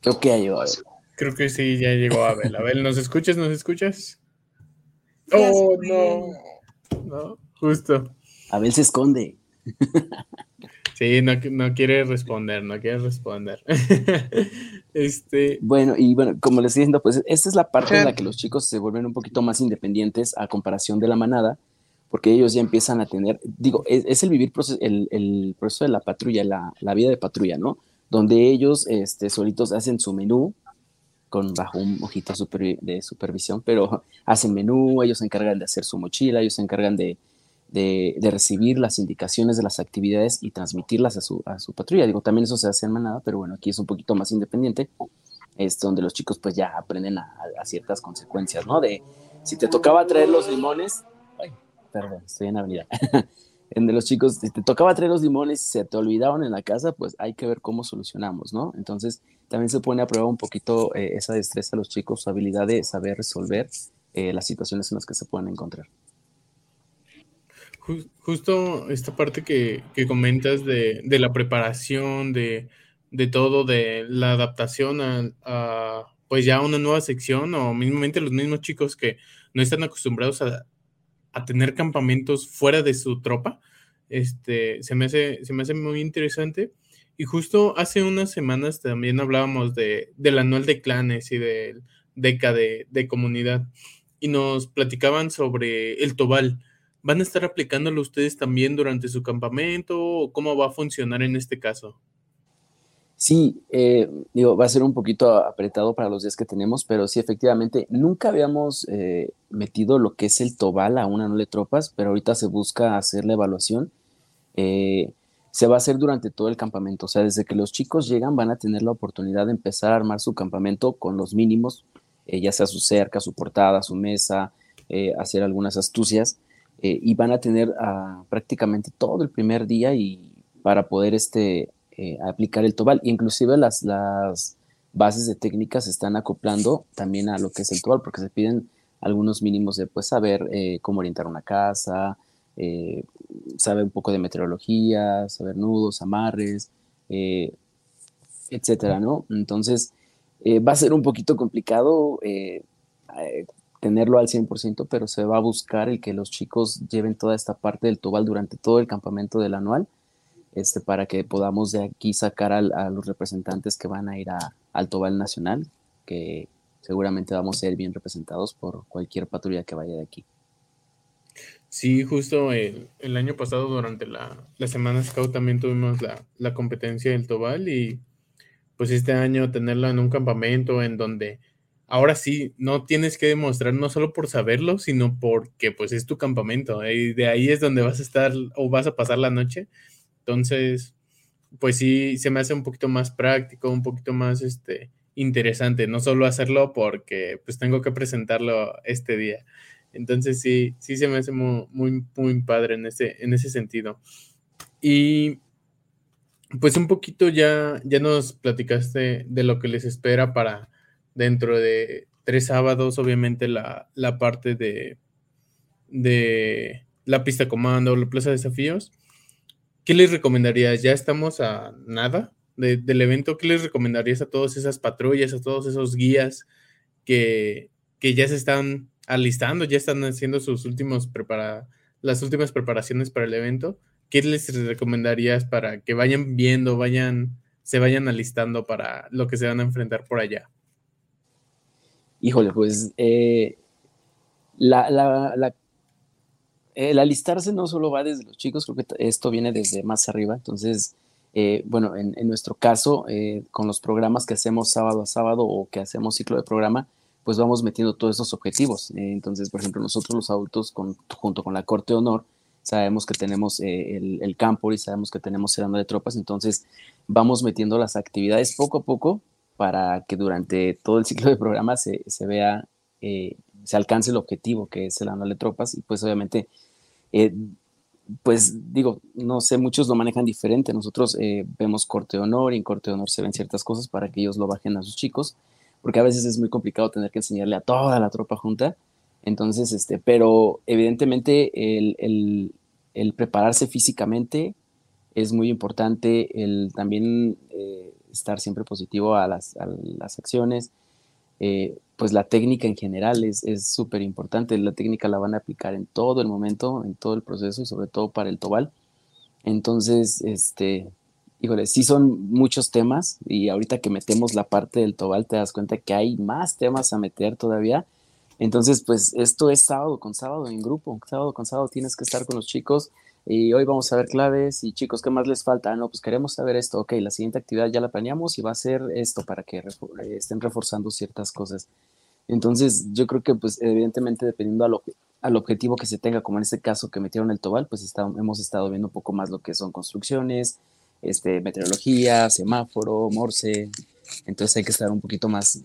Creo que ya llegó Abel. Creo que sí, ya llegó Abel. Abel, ¿nos escuchas? ¿Nos escuchas? Oh, no. No, justo. Abel se esconde. Sí, no, no, quiere responder, no quiere responder. este... Bueno, y bueno, como les estoy diciendo, pues esta es la parte en la que los chicos se vuelven un poquito más independientes a comparación de la manada, porque ellos ya empiezan a tener, digo, es, el vivir el, el, proceso de la patrulla, la, la, vida de patrulla, ¿no? Donde ellos este, solitos hacen su menú con bajo un ojito de supervisión, pero hacen menú, ellos se encargan de hacer su mochila, ellos se encargan de, de, recibir las indicaciones de las actividades y transmitirlas a su, a su, patrulla. Digo, también eso se hace en manada, pero bueno, aquí es un poquito más independiente, es donde los chicos pues ya aprenden a, ciertas consecuencias, ¿no? De si te tocaba traer los limones, ay, perdón, estoy en avenida. en de los chicos, si te tocaba traer los limones y se te olvidaron en la casa, pues hay que ver cómo solucionamos, ¿no? Entonces, también se pone a prueba un poquito eh, esa destreza a los chicos, su habilidad de saber resolver eh, las situaciones en las que se pueden encontrar. Justo esta parte que, que comentas de, de, la preparación, de, de, todo, de la adaptación a, a, pues ya una nueva sección o mínimamente los mismos chicos que no están acostumbrados a, tener campamentos fuera de su tropa. Este, se me hace, se me hace muy interesante. Y justo hace unas semanas también hablábamos de, del anual de clanes y del DECA de, de comunidad. Y nos platicaban sobre el Tobal. ¿Van a estar aplicándolo ustedes también durante su campamento? ¿O ¿Cómo va a funcionar en este caso? Sí, eh, digo, va a ser un poquito apretado para los días que tenemos, pero sí, efectivamente, nunca habíamos eh, metido lo que es el Tobal a una de tropas, pero ahorita se busca hacer la evaluación. Eh, se va a hacer durante todo el campamento, o sea, desde que los chicos llegan van a tener la oportunidad de empezar a armar su campamento con los mínimos, ya sea su cerca, su portada, su mesa, hacer algunas astucias, y van a tener ah, prácticamente todo el primer día y para poder este, eh, aplicar el Tobal. Inclusive las, las bases de técnicas se están acoplando también a lo que es el Tobal, porque se piden algunos mínimos de pues, saber eh, cómo orientar una casa, eh, saber un poco de meteorología, saber nudos, amarres, etcétera, ¿no? Entonces, va a ser un poquito complicado tenerlo al 100%, pero se va a buscar el que los chicos lleven toda esta parte del Tobal durante todo el campamento del anual este, para que podamos de aquí sacar a los representantes que van a ir a Alto Val Nacional, que seguramente vamos a ser bien representados por cualquier patrulla que vaya de aquí. Sí, justo el, año pasado durante la, Semana Scout también tuvimos la, la, competencia del Tobal y pues este año tenerla en un campamento en donde ahora sí no tienes que demostrar no solo por saberlo, sino porque pues es tu campamento y de ahí es donde vas a estar o vas a pasar la noche entonces, pues sí, se me hace un poquito más práctico, un poquito más este, interesante, no solo hacerlo porque pues tengo que presentarlo este día. Entonces sí, sí se me hace muy, muy, padre en ese, en ese sentido. Y pues un poquito ya, ya nos platicaste de lo que les espera para dentro de tres sábados, obviamente la, la parte de, de la pista comando, la plaza de desafíos. ¿Qué les recomendarías? Ya estamos a nada del evento. ¿Qué les recomendarías a todas esas patrullas, a todos esos guías que, ya se están alistando, ya están haciendo sus últimos prepara las últimas preparaciones para el evento? ¿Qué les recomendarías para que vayan viendo, vayan, se vayan alistando para lo que se van a enfrentar por allá? Híjole, pues eh, la, la, el alistarse no solo va desde los chicos, creo que esto viene desde más arriba. Entonces, eh, bueno, en, nuestro caso, eh, con los programas que hacemos sábado a sábado o que hacemos ciclo de programa, pues vamos metiendo todos esos objetivos. Eh, entonces, por ejemplo, nosotros los adultos, junto con la Corte de Honor, sabemos que tenemos el, el, campo y sabemos que tenemos cerrando de tropas, entonces vamos metiendo las actividades poco a poco para que durante todo el ciclo de programa se, se vea, se alcance el objetivo que es el anual de tropas y pues obviamente eh, pues digo, no sé, muchos lo manejan diferente. Nosotros eh, vemos corte de honor y en corte de honor se ven ciertas cosas para que ellos lo bajen a sus chicos, porque a veces es muy complicado tener que enseñarle a toda la tropa junta. Entonces, este, pero evidentemente el, el, prepararse físicamente es muy importante, el también eh, estar siempre positivo a las, a las acciones, eh, pues la técnica en general es súper importante. La técnica la van a aplicar en todo el momento, en todo el proceso y sobre todo para el Tobal. Entonces, este, híjole, sí son muchos temas y ahorita que metemos la parte del Tobal te das cuenta que hay más temas a meter todavía. Entonces, pues esto es sábado con sábado en grupo. Sábado con sábado tienes que estar con los chicos y hoy vamos a ver claves y chicos, ¿qué más les falta? No, pues queremos saber esto. Ok, la siguiente actividad ya la planeamos y va a ser esto para que estén reforzando ciertas cosas. Entonces, yo creo que pues evidentemente dependiendo a al objetivo que se tenga, como en este caso que metieron el Tobal, pues hemos estado viendo un poco más lo que son construcciones, este, meteorología, semáforo, morse. Entonces hay que estar un poquito más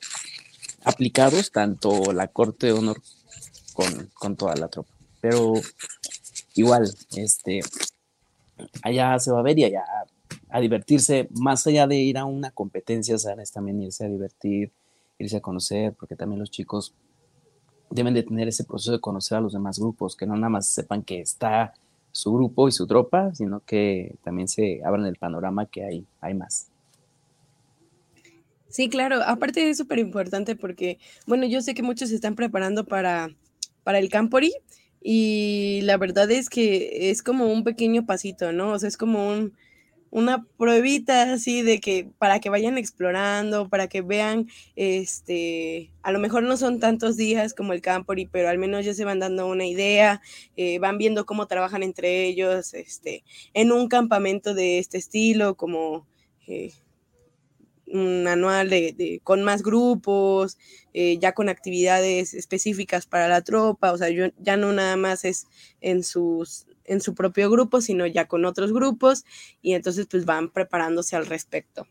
aplicados, tanto la corte de honor con, con toda la tropa. Pero igual, este, allá se va a ver y allá a divertirse, más allá de ir a una competencia, ¿sabes? También irse a divertir, irse a conocer, porque también los chicos deben de tener ese proceso de conocer a los demás grupos, que no nada más sepan que está su grupo y su tropa, sino que también se abran el panorama que hay, hay más. Sí, claro. Aparte es súper importante porque, bueno, yo sé que muchos se están preparando para, para el Campori y la verdad es que es como un pequeño pasito, ¿no? O sea, es como un, una pruebita así de que para que vayan explorando, para que vean, este, a lo mejor no son tantos días como el Campori, pero al menos ya se van dando una idea, eh, van viendo cómo trabajan entre ellos, este, en un campamento de este estilo, como eh, un anual de, con más grupos, eh, ya con actividades específicas para la tropa, o sea, yo, ya no nada más es en sus en su propio grupo, sino ya con otros grupos y entonces pues van preparándose al respecto.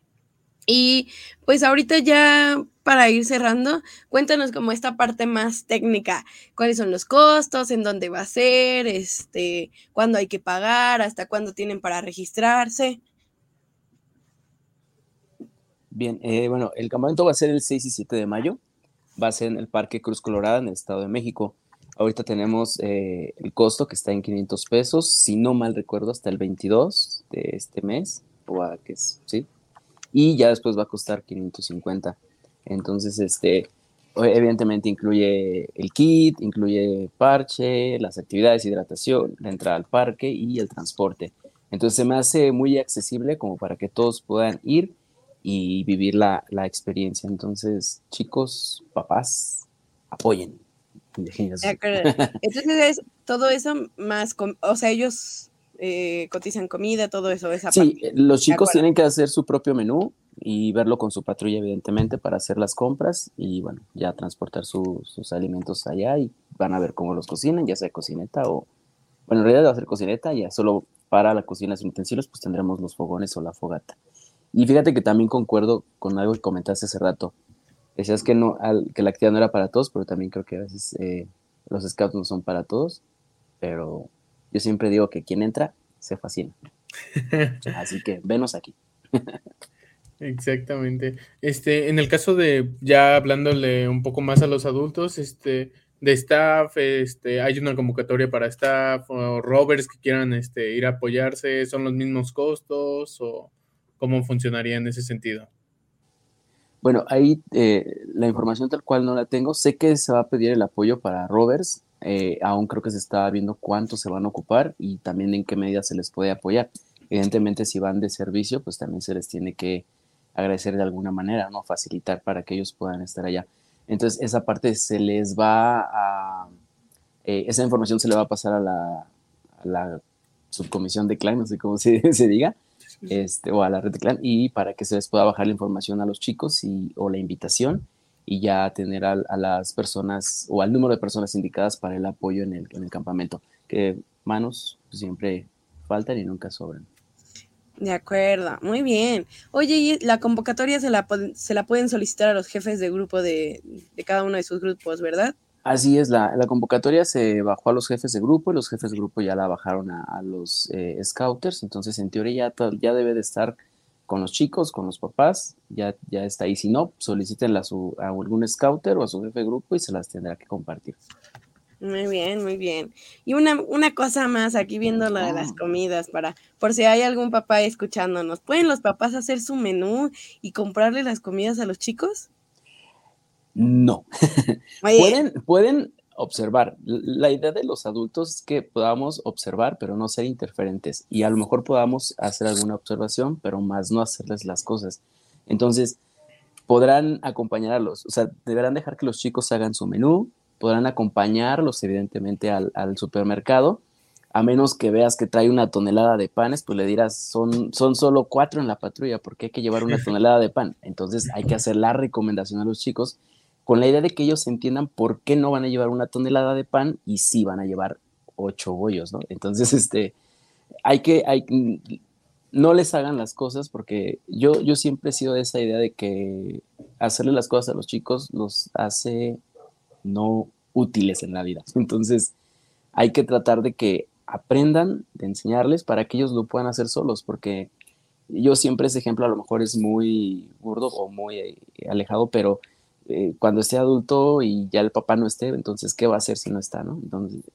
Y pues ahorita ya para ir cerrando, cuéntanos como esta parte más técnica, cuáles son los costos, en dónde va a ser, este, cuándo hay que pagar, hasta cuándo tienen para registrarse. Bien, eh, bueno, el campamento va a ser el 6 y 7 de mayo, va a ser en el Parque Cruz Colorada en el Estado de México. Ahorita tenemos eh, el costo que está en 500 pesos, si no mal recuerdo, hasta el 22 de este mes, o a, que es, sí, y ya después va a costar 550. Entonces, este, evidentemente incluye el kit, incluye parche, las actividades de hidratación, la entrada al parque y el transporte. Entonces se me hace muy accesible como para que todos puedan ir y vivir la, la experiencia. Entonces, chicos, papás, apoyen. Entonces es todo eso más, o sea, ellos eh, cotizan comida, todo eso. Esa sí, los chicos tienen que hacer su propio menú y verlo con su patrulla, evidentemente, para hacer las compras y, bueno, ya transportar sus alimentos allá y van a ver cómo los cocinan, ya sea cocineta o, bueno, en realidad va a ser cocineta, ya solo para la cocina sin utensilios, pues tendremos los fogones o la fogata. Y fíjate que también concuerdo con algo que comentaste hace rato decías que no que la actividad no era para todos, pero también creo que a veces eh, los scouts no son para todos, pero yo siempre digo que quien entra se fascina. Así que venos aquí. Exactamente. Este, en el caso de ya hablándole un poco más a los adultos, este, de staff, este, hay una convocatoria para staff o rovers que quieran este, ir a apoyarse, son los mismos costos o cómo funcionaría en ese sentido. Bueno, ahí eh, la información tal cual no la tengo. Sé que se va a pedir el apoyo para rovers. Eh, aún creo que se está viendo cuántos se van a ocupar y también en qué medida se les puede apoyar. Evidentemente, si van de servicio, pues también se les tiene que agradecer de alguna manera, ¿no? Facilitar para que ellos puedan estar allá. Entonces, esa parte se les va a... Eh, esa información se le va a pasar a la, subcomisión de clan, no sé cómo se diga, este, o a la red de clan y para que se les pueda bajar la información a los chicos y, o la invitación y ya tener a, las personas o al número de personas indicadas para el apoyo en el, en el campamento, que manos siempre faltan y nunca sobran. De acuerdo, muy bien. Oye, y la convocatoria se la, se la pueden solicitar a los jefes de grupo de, de cada uno de sus grupos, ¿verdad? Así es, la, la, convocatoria se bajó a los jefes de grupo y los jefes de grupo ya la bajaron a, los eh, scouters, entonces en teoría ya, ya debe de estar con los chicos, con los papás, ya, ya está ahí. Si no, solicítenla a, su, a algún scouter o a su jefe de grupo y se las tendrá que compartir. Muy bien, muy bien. Y una, una cosa más, aquí viendo la de las ah. comidas, para, por si hay algún papá escuchándonos, ¿pueden los papás hacer su menú y comprarle las comidas a los chicos? No. pueden, pueden observar. La idea de los adultos es que podamos observar, pero no ser interferentes. Y a lo mejor podamos hacer alguna observación, pero más no hacerles las cosas. Entonces, podrán acompañarlos. O sea, deberán dejar que los chicos hagan su menú, podrán acompañarlos, evidentemente, al, al supermercado. A menos que veas que trae una tonelada de panes, pues le dirás, son, son solo cuatro en la patrulla, porque hay que llevar una tonelada de pan. Entonces hay que hacer la recomendación a los chicos con la idea de que ellos entiendan por qué no van a llevar una tonelada de pan y sí van a llevar ocho bollos, ¿no? Entonces, este, hay que, hay, no les hagan las cosas porque yo, yo siempre he sido de esa idea de que hacerle las cosas a los chicos los hace no útiles en la vida. Entonces, hay que tratar de que aprendan, de enseñarles para que ellos lo puedan hacer solos, porque yo siempre ese ejemplo a lo mejor es muy burdo o muy eh, alejado, pero eh, cuando esté adulto y ya el papá no esté, entonces, ¿qué va a hacer si no está? ¿no?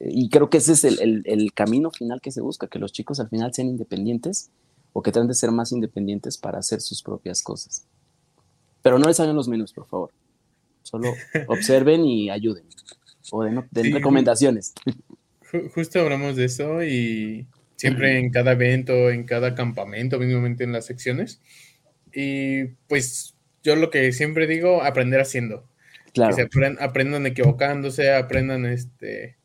y creo que ese es el, el, camino final que se busca, que los chicos al final sean independientes o que traten de ser más independientes para hacer sus propias cosas. Pero no les hagan los menús, por favor. Solo observen y ayuden. O den, recomendaciones. Justo hablamos de eso y siempre en cada evento, en cada campamento, mínimamente en las secciones. Y pues yo lo que siempre digo, aprender haciendo. Claro. Que se aprendan equivocándose, aprendan este,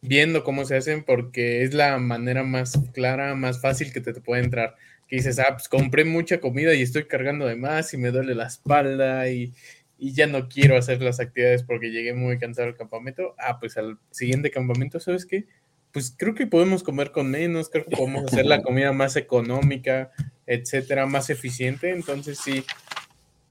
viendo cómo se hacen, porque es la manera más clara, más fácil que te, te puede entrar. Que dices, ah, pues compré mucha comida y estoy cargando de más y me duele la espalda y, y ya no quiero hacer las actividades porque llegué muy cansado al campamento. Ah, pues al siguiente campamento, ¿sabes qué? Pues creo que podemos comer con menos, creo que podemos hacer la comida más económica, etcétera, más eficiente. Entonces sí,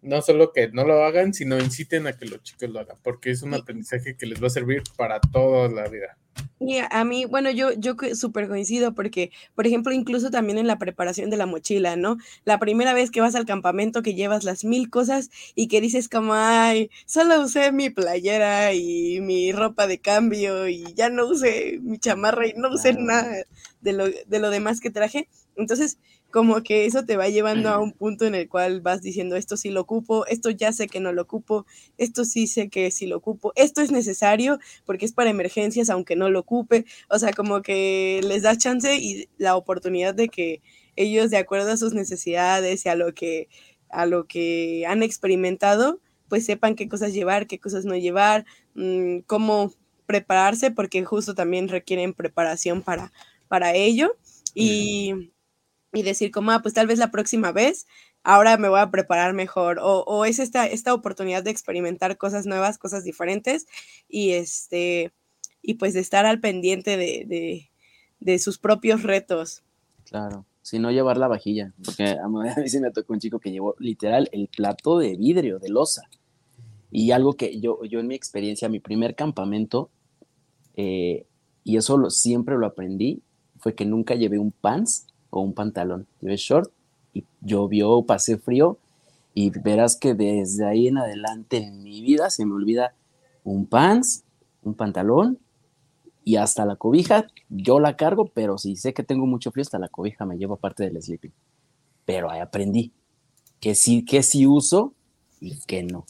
no solo que no lo hagan, sino inciten a que los chicos lo hagan, porque es un aprendizaje que les va a servir para toda la vida. Y a mí, bueno, yo, yo súper coincido porque, por ejemplo, incluso también en la preparación de la mochila, ¿no? La primera vez que vas al campamento que llevas las mil cosas y que dices como, ay, solo usé mi playera y mi ropa de cambio y ya no usé mi chamarra y no usé nada de lo, de lo demás que traje. Entonces, como que eso te va llevando a un punto en el cual vas diciendo, esto sí lo ocupo, esto ya sé que no lo ocupo, esto sí sé que sí lo ocupo, esto es necesario porque es para emergencias aunque no lo ocupe, o sea, como que les da chance y la oportunidad de que ellos de acuerdo a sus necesidades y a lo que a lo que han experimentado, pues sepan qué cosas llevar, qué cosas no llevar, mm, cómo prepararse, porque justo también requieren preparación para, para ello. Y, y decir como, ah, pues tal vez la próxima vez, ahora me voy a preparar mejor, o, es esta, esta oportunidad de experimentar cosas nuevas, cosas diferentes, y este, y pues de estar al pendiente de, de, sus propios retos. Claro, si no llevar la vajilla, porque a mí sí me tocó un chico que llevó literal el plato de vidrio, de losa, y algo que yo, yo en mi experiencia, mi primer campamento, eh, y eso lo, siempre lo aprendí, fue que nunca llevé un pants o un pantalón. Llevé short y llovió, pasé frío y verás que desde ahí en adelante en mi vida se me olvida un pants, un pantalón y hasta la cobija yo la cargo, pero si sé que tengo mucho frío, hasta la cobija me llevo parte del sleeping. Pero ahí aprendí que sí, que sí uso y que no.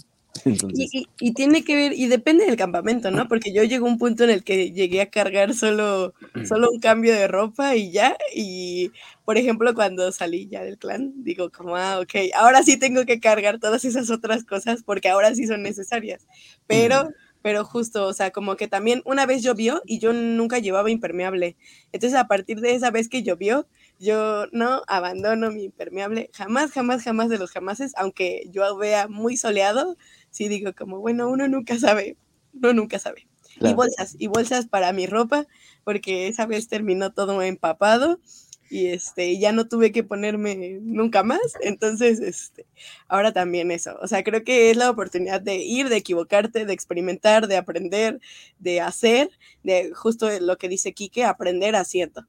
Y, tiene que ver, y depende del campamento, ¿no? Porque yo llego a un punto en el que llegué a cargar solo, solo un cambio de ropa y ya, y por ejemplo, cuando salí ya del clan, digo como, ah, ok, ahora sí tengo que cargar todas esas otras cosas porque ahora sí son necesarias, pero pero justo, o sea, como que también una vez llovió y yo nunca llevaba impermeable. Entonces, a partir de esa vez que llovió, yo no abandono mi impermeable, jamás, jamás, jamás de los jamases, aunque yo vea muy soleado, sí digo como, bueno, uno nunca sabe, uno nunca sabe. Y bolsas, y bolsas para mi ropa, porque esa vez terminó todo empapado y este, ya no tuve que ponerme nunca más, entonces, este, ahora también eso, o sea, creo que es la oportunidad de ir, de equivocarte, de experimentar, de aprender, de hacer, de justo lo que dice Quique, aprender haciendo.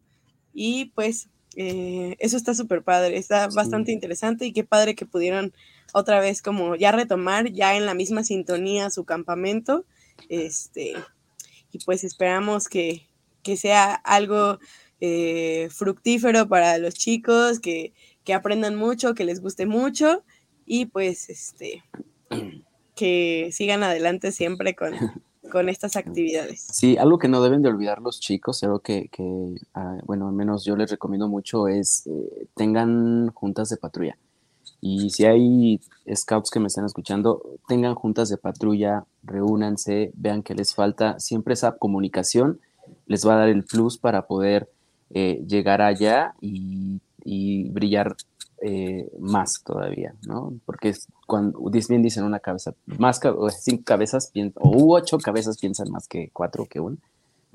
Y pues, eh, eso está súper padre, está bastante interesante y qué padre que pudieron otra vez como ya retomar ya en la misma sintonía su campamento, este, y pues esperamos que, que sea algo eh, fructífero para los chicos, que, que, aprendan mucho, que les guste mucho y pues este que sigan adelante siempre con, con estas actividades. Sí, algo que no deben de olvidar los chicos, algo que, que ah, bueno, al menos yo les recomiendo mucho es eh, tengan juntas de patrulla. Y si hay scouts que me están escuchando, tengan juntas de patrulla, reúnanse, vean qué les falta. Siempre esa comunicación les va a dar el plus para poder eh, llegar allá y, brillar eh, más todavía, ¿no? Porque cuando bien dicen una cabeza, más cinco cabezas o ocho cabezas piensan más que cuatro que una.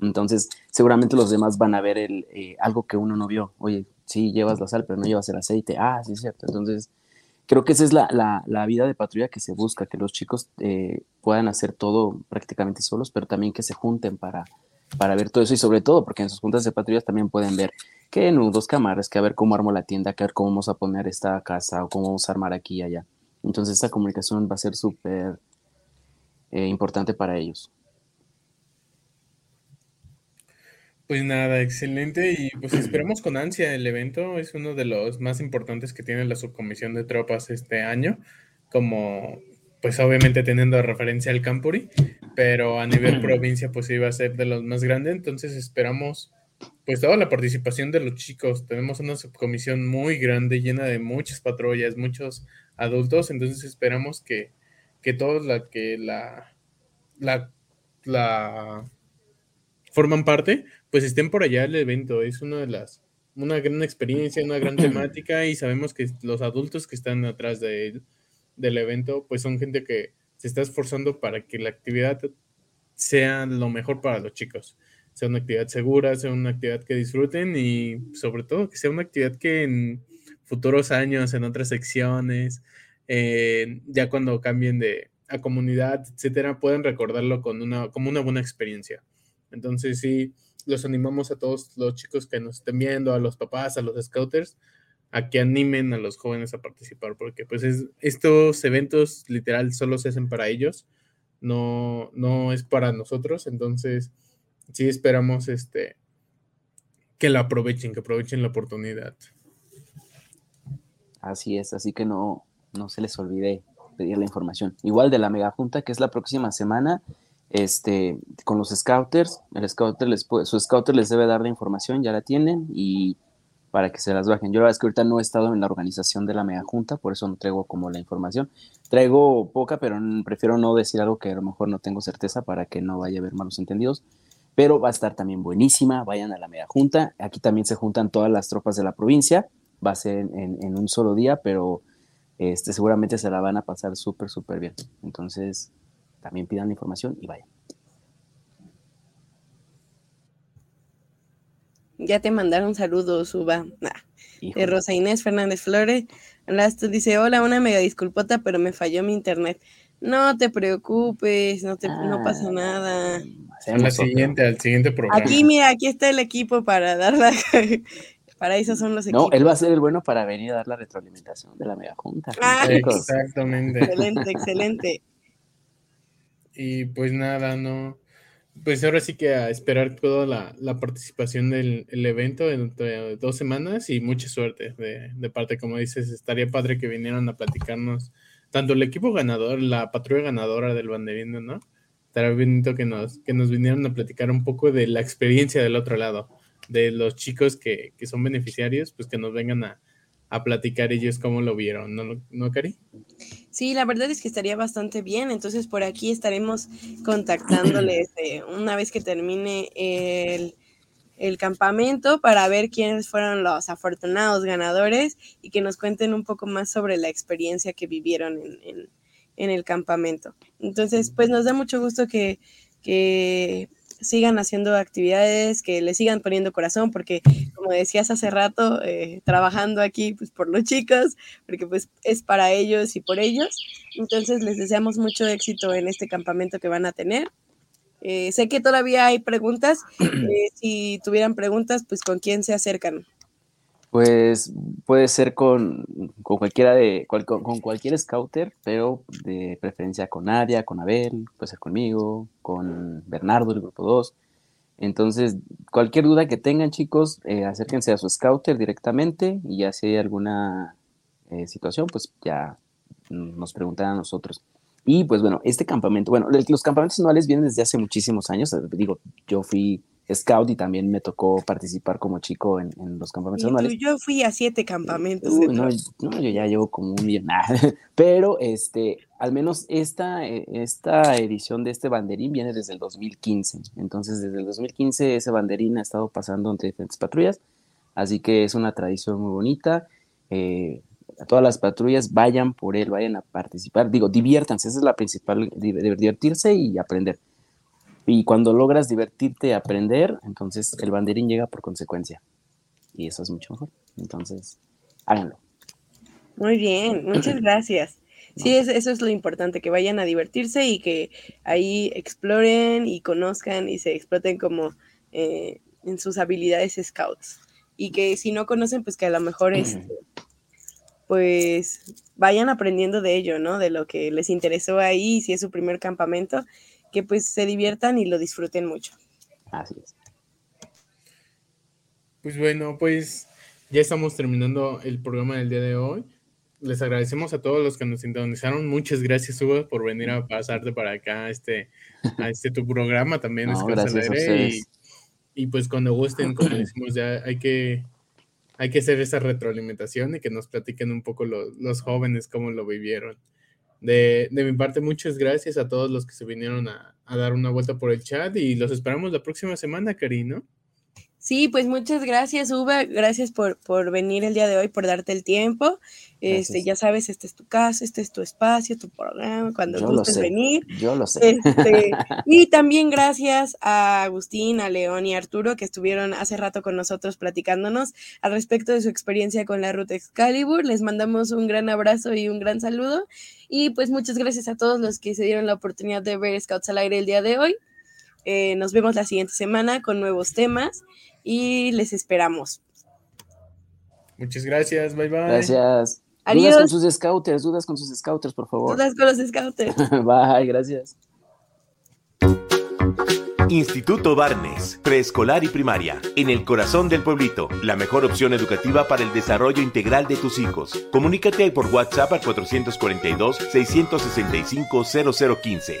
Entonces, seguramente los demás van a ver el, eh, algo que uno no vio. Oye, sí, llevas la sal, pero no llevas el aceite. Ah, sí, es cierto. Entonces, creo que esa es la, la, vida de patrulla que se busca, que los chicos puedan hacer todo prácticamente solos, pero también que se junten para, para ver todo eso y sobre todo porque en sus juntas de patrullas también pueden ver qué nudos, cámaras, que a ver cómo armo la tienda, que a ver cómo vamos a poner esta casa o cómo vamos a armar aquí y allá. Entonces esta comunicación va a ser súper eh, importante para ellos. Pues nada, excelente y pues esperamos con ansia el evento. Es uno de los más importantes que tiene la subcomisión de tropas este año como, pues obviamente teniendo referencia al Campuri, pero a nivel provincia pues iba a ser de los más grandes, entonces esperamos pues toda la participación de los chicos. Tenemos una subcomisión muy grande, llena de muchas patrullas, muchos adultos, entonces esperamos que, que todos la que la, la, la forman parte, pues estén por allá el evento. Es una de las, una gran experiencia, una gran temática y sabemos que los adultos que están atrás de del evento, pues son gente que se está esforzando para que la actividad sea lo mejor para los chicos sea una actividad segura, sea una actividad que disfruten y sobre todo que sea una actividad que en futuros años, en otras secciones, ya cuando cambien de a comunidad, etcétera, puedan recordarlo con una, como una buena experiencia. Entonces, sí, los animamos a todos los chicos que nos estén viendo, a los papás, a los scouters, a que animen a los jóvenes a participar, porque pues estos eventos literal solo se hacen para ellos, no, no es para nosotros, entonces sí esperamos este, que la aprovechen, que aprovechen la oportunidad. Así es, así que no, no se les olvide pedir la información. Igual de la mega junta, que es la próxima semana, este, con los scouters, el scouter les su scouter les debe dar la información, ya la tienen, y para que se las bajen. Yo la verdad es que ahorita no he estado en la organización de la mega junta, por eso no traigo como la información. Traigo poca, pero prefiero no decir algo que a lo mejor no tengo certeza para que no vaya a haber malos entendidos pero va a estar también buenísima. Vayan a la media junta. Aquí también se juntan todas las tropas de la provincia. Va a ser en, un solo día, pero este, seguramente se la van a pasar súper, súper bien. Entonces, también pidan la información y vayan. Ya te mandaron saludos, Suba. de Rosa Inés Fernández Flores. tú dice, hola, una mega disculpota, pero me falló mi internet. No te preocupes, no, te, no pasa ah, nada. Al siguiente, al siguiente programa. Aquí, mira, aquí está el equipo para dar la... para eso son los equipos. No, él va a ser el bueno para venir a dar la retroalimentación de la mega junta. Ah, exactamente. Excelente, excelente. Y pues nada, no. Pues ahora sí que a esperar toda la, la participación del evento dentro de dos semanas y mucha suerte de, de parte, como dices, estaría padre que vinieran a platicarnos tanto el equipo ganador, la patrulla ganadora del banderín, ¿no? Estará bonito que nos, que nos vinieran a platicar un poco de la experiencia del otro lado, de los chicos que, son beneficiarios, pues que nos vengan a, platicar ellos cómo lo vieron, ¿no, ¿no, Cari? Sí, la verdad es que estaría bastante bien, entonces por aquí estaremos contactándoles eh, una vez que termine el, el campamento para ver quiénes fueron los afortunados ganadores y que nos cuenten un poco más sobre la experiencia que vivieron en, el campamento. Entonces, pues nos da mucho gusto que, sigan haciendo actividades, que le sigan poniendo corazón, porque como decías hace rato, eh, trabajando aquí pues por los chicos, porque pues es para ellos y por ellos. Entonces les deseamos mucho éxito en este campamento que van a tener eh, sé que todavía hay preguntas. Eh, si tuvieran preguntas, pues con quién se acercan. Pues puede ser con, cualquiera de con, cualquier scouter, pero de preferencia con Nadia, con Abel, puede ser conmigo, con Bernardo del grupo 2. Entonces, cualquier duda que tengan, chicos, eh, acérquense a su scouter directamente y ya si hay alguna situación, pues ya nos preguntan a nosotros. Y pues bueno, este campamento, bueno, los campamentos anuales vienen desde hace muchísimos años. Digo, yo fui scout y también me tocó participar como chico en, los campamentos anuales. Yo fui a siete campamentos. no, yo ya llevo como un millón. Pero este, al menos esta, eh, esta edición de este banderín viene desde el 2015. Entonces, desde el 2015 ese banderín ha estado pasando entre diferentes patrullas. Así que es una tradición muy bonita. Eh, a todas las patrullas, vayan por él, vayan a participar. Digo, diviértanse, esa es la principal, divertirse y aprender. Y cuando logras divertirte aprender, entonces el banderín llega por consecuencia. Y eso es mucho mejor. Entonces, háganlo. Muy bien, muchas gracias. Sí, eso es lo importante, que vayan a divertirse y que ahí exploren y conozcan y se exploten como eh, en sus habilidades scouts. Y que si no conocen, pues que a lo mejor es, pues vayan aprendiendo de ello, ¿no? De lo que les interesó ahí, si es su primer campamento, que pues se diviertan y lo disfruten mucho. Así es. Pues bueno, pues ya estamos terminando el programa del día de hoy. les agradecemos a todos los que nos sintonizaron. Muchas gracias, Hugo, por venir a pasarte para acá a este, a este tu programa también. No, es gracias a y, ustedes. y pues cuando gusten, como decimos, ya hay que, hay que hacer esa retroalimentación y que nos platiquen un poco los, los jóvenes cómo lo vivieron. De, de mi parte, muchas gracias a todos los que se vinieron a, dar una vuelta por el chat y los esperamos la próxima semana, Cari, ¿no? Sí, pues muchas gracias, Uva. Gracias por, por venir el día de hoy, por darte el tiempo. Este, ya sabes, este es tu casa, este es tu espacio, tu programa, cuando Yo lo gustes sé, venir. Yo lo sé. Este, y también gracias a Agustín, a León y a Arturo que estuvieron hace rato con nosotros platicándonos al respecto de su experiencia con la ruta Excalibur. Les mandamos un gran abrazo y un gran saludo. Y pues muchas gracias a todos los que se dieron la oportunidad de ver Scouts al aire el día de hoy. Eh, nos vemos la siguiente semana con nuevos temas y les esperamos. Muchas gracias, bye bye. Gracias. Adiós. Dudas con sus scouters, dudas con sus scouters, por favor. Todas con los scouters. Bye, gracias. Instituto Barnes, preescolar y primaria, en el corazón del pueblito, la mejor opción educativa para el desarrollo integral de tus hijos. Comunícate por WhatsApp al 442-665-0015.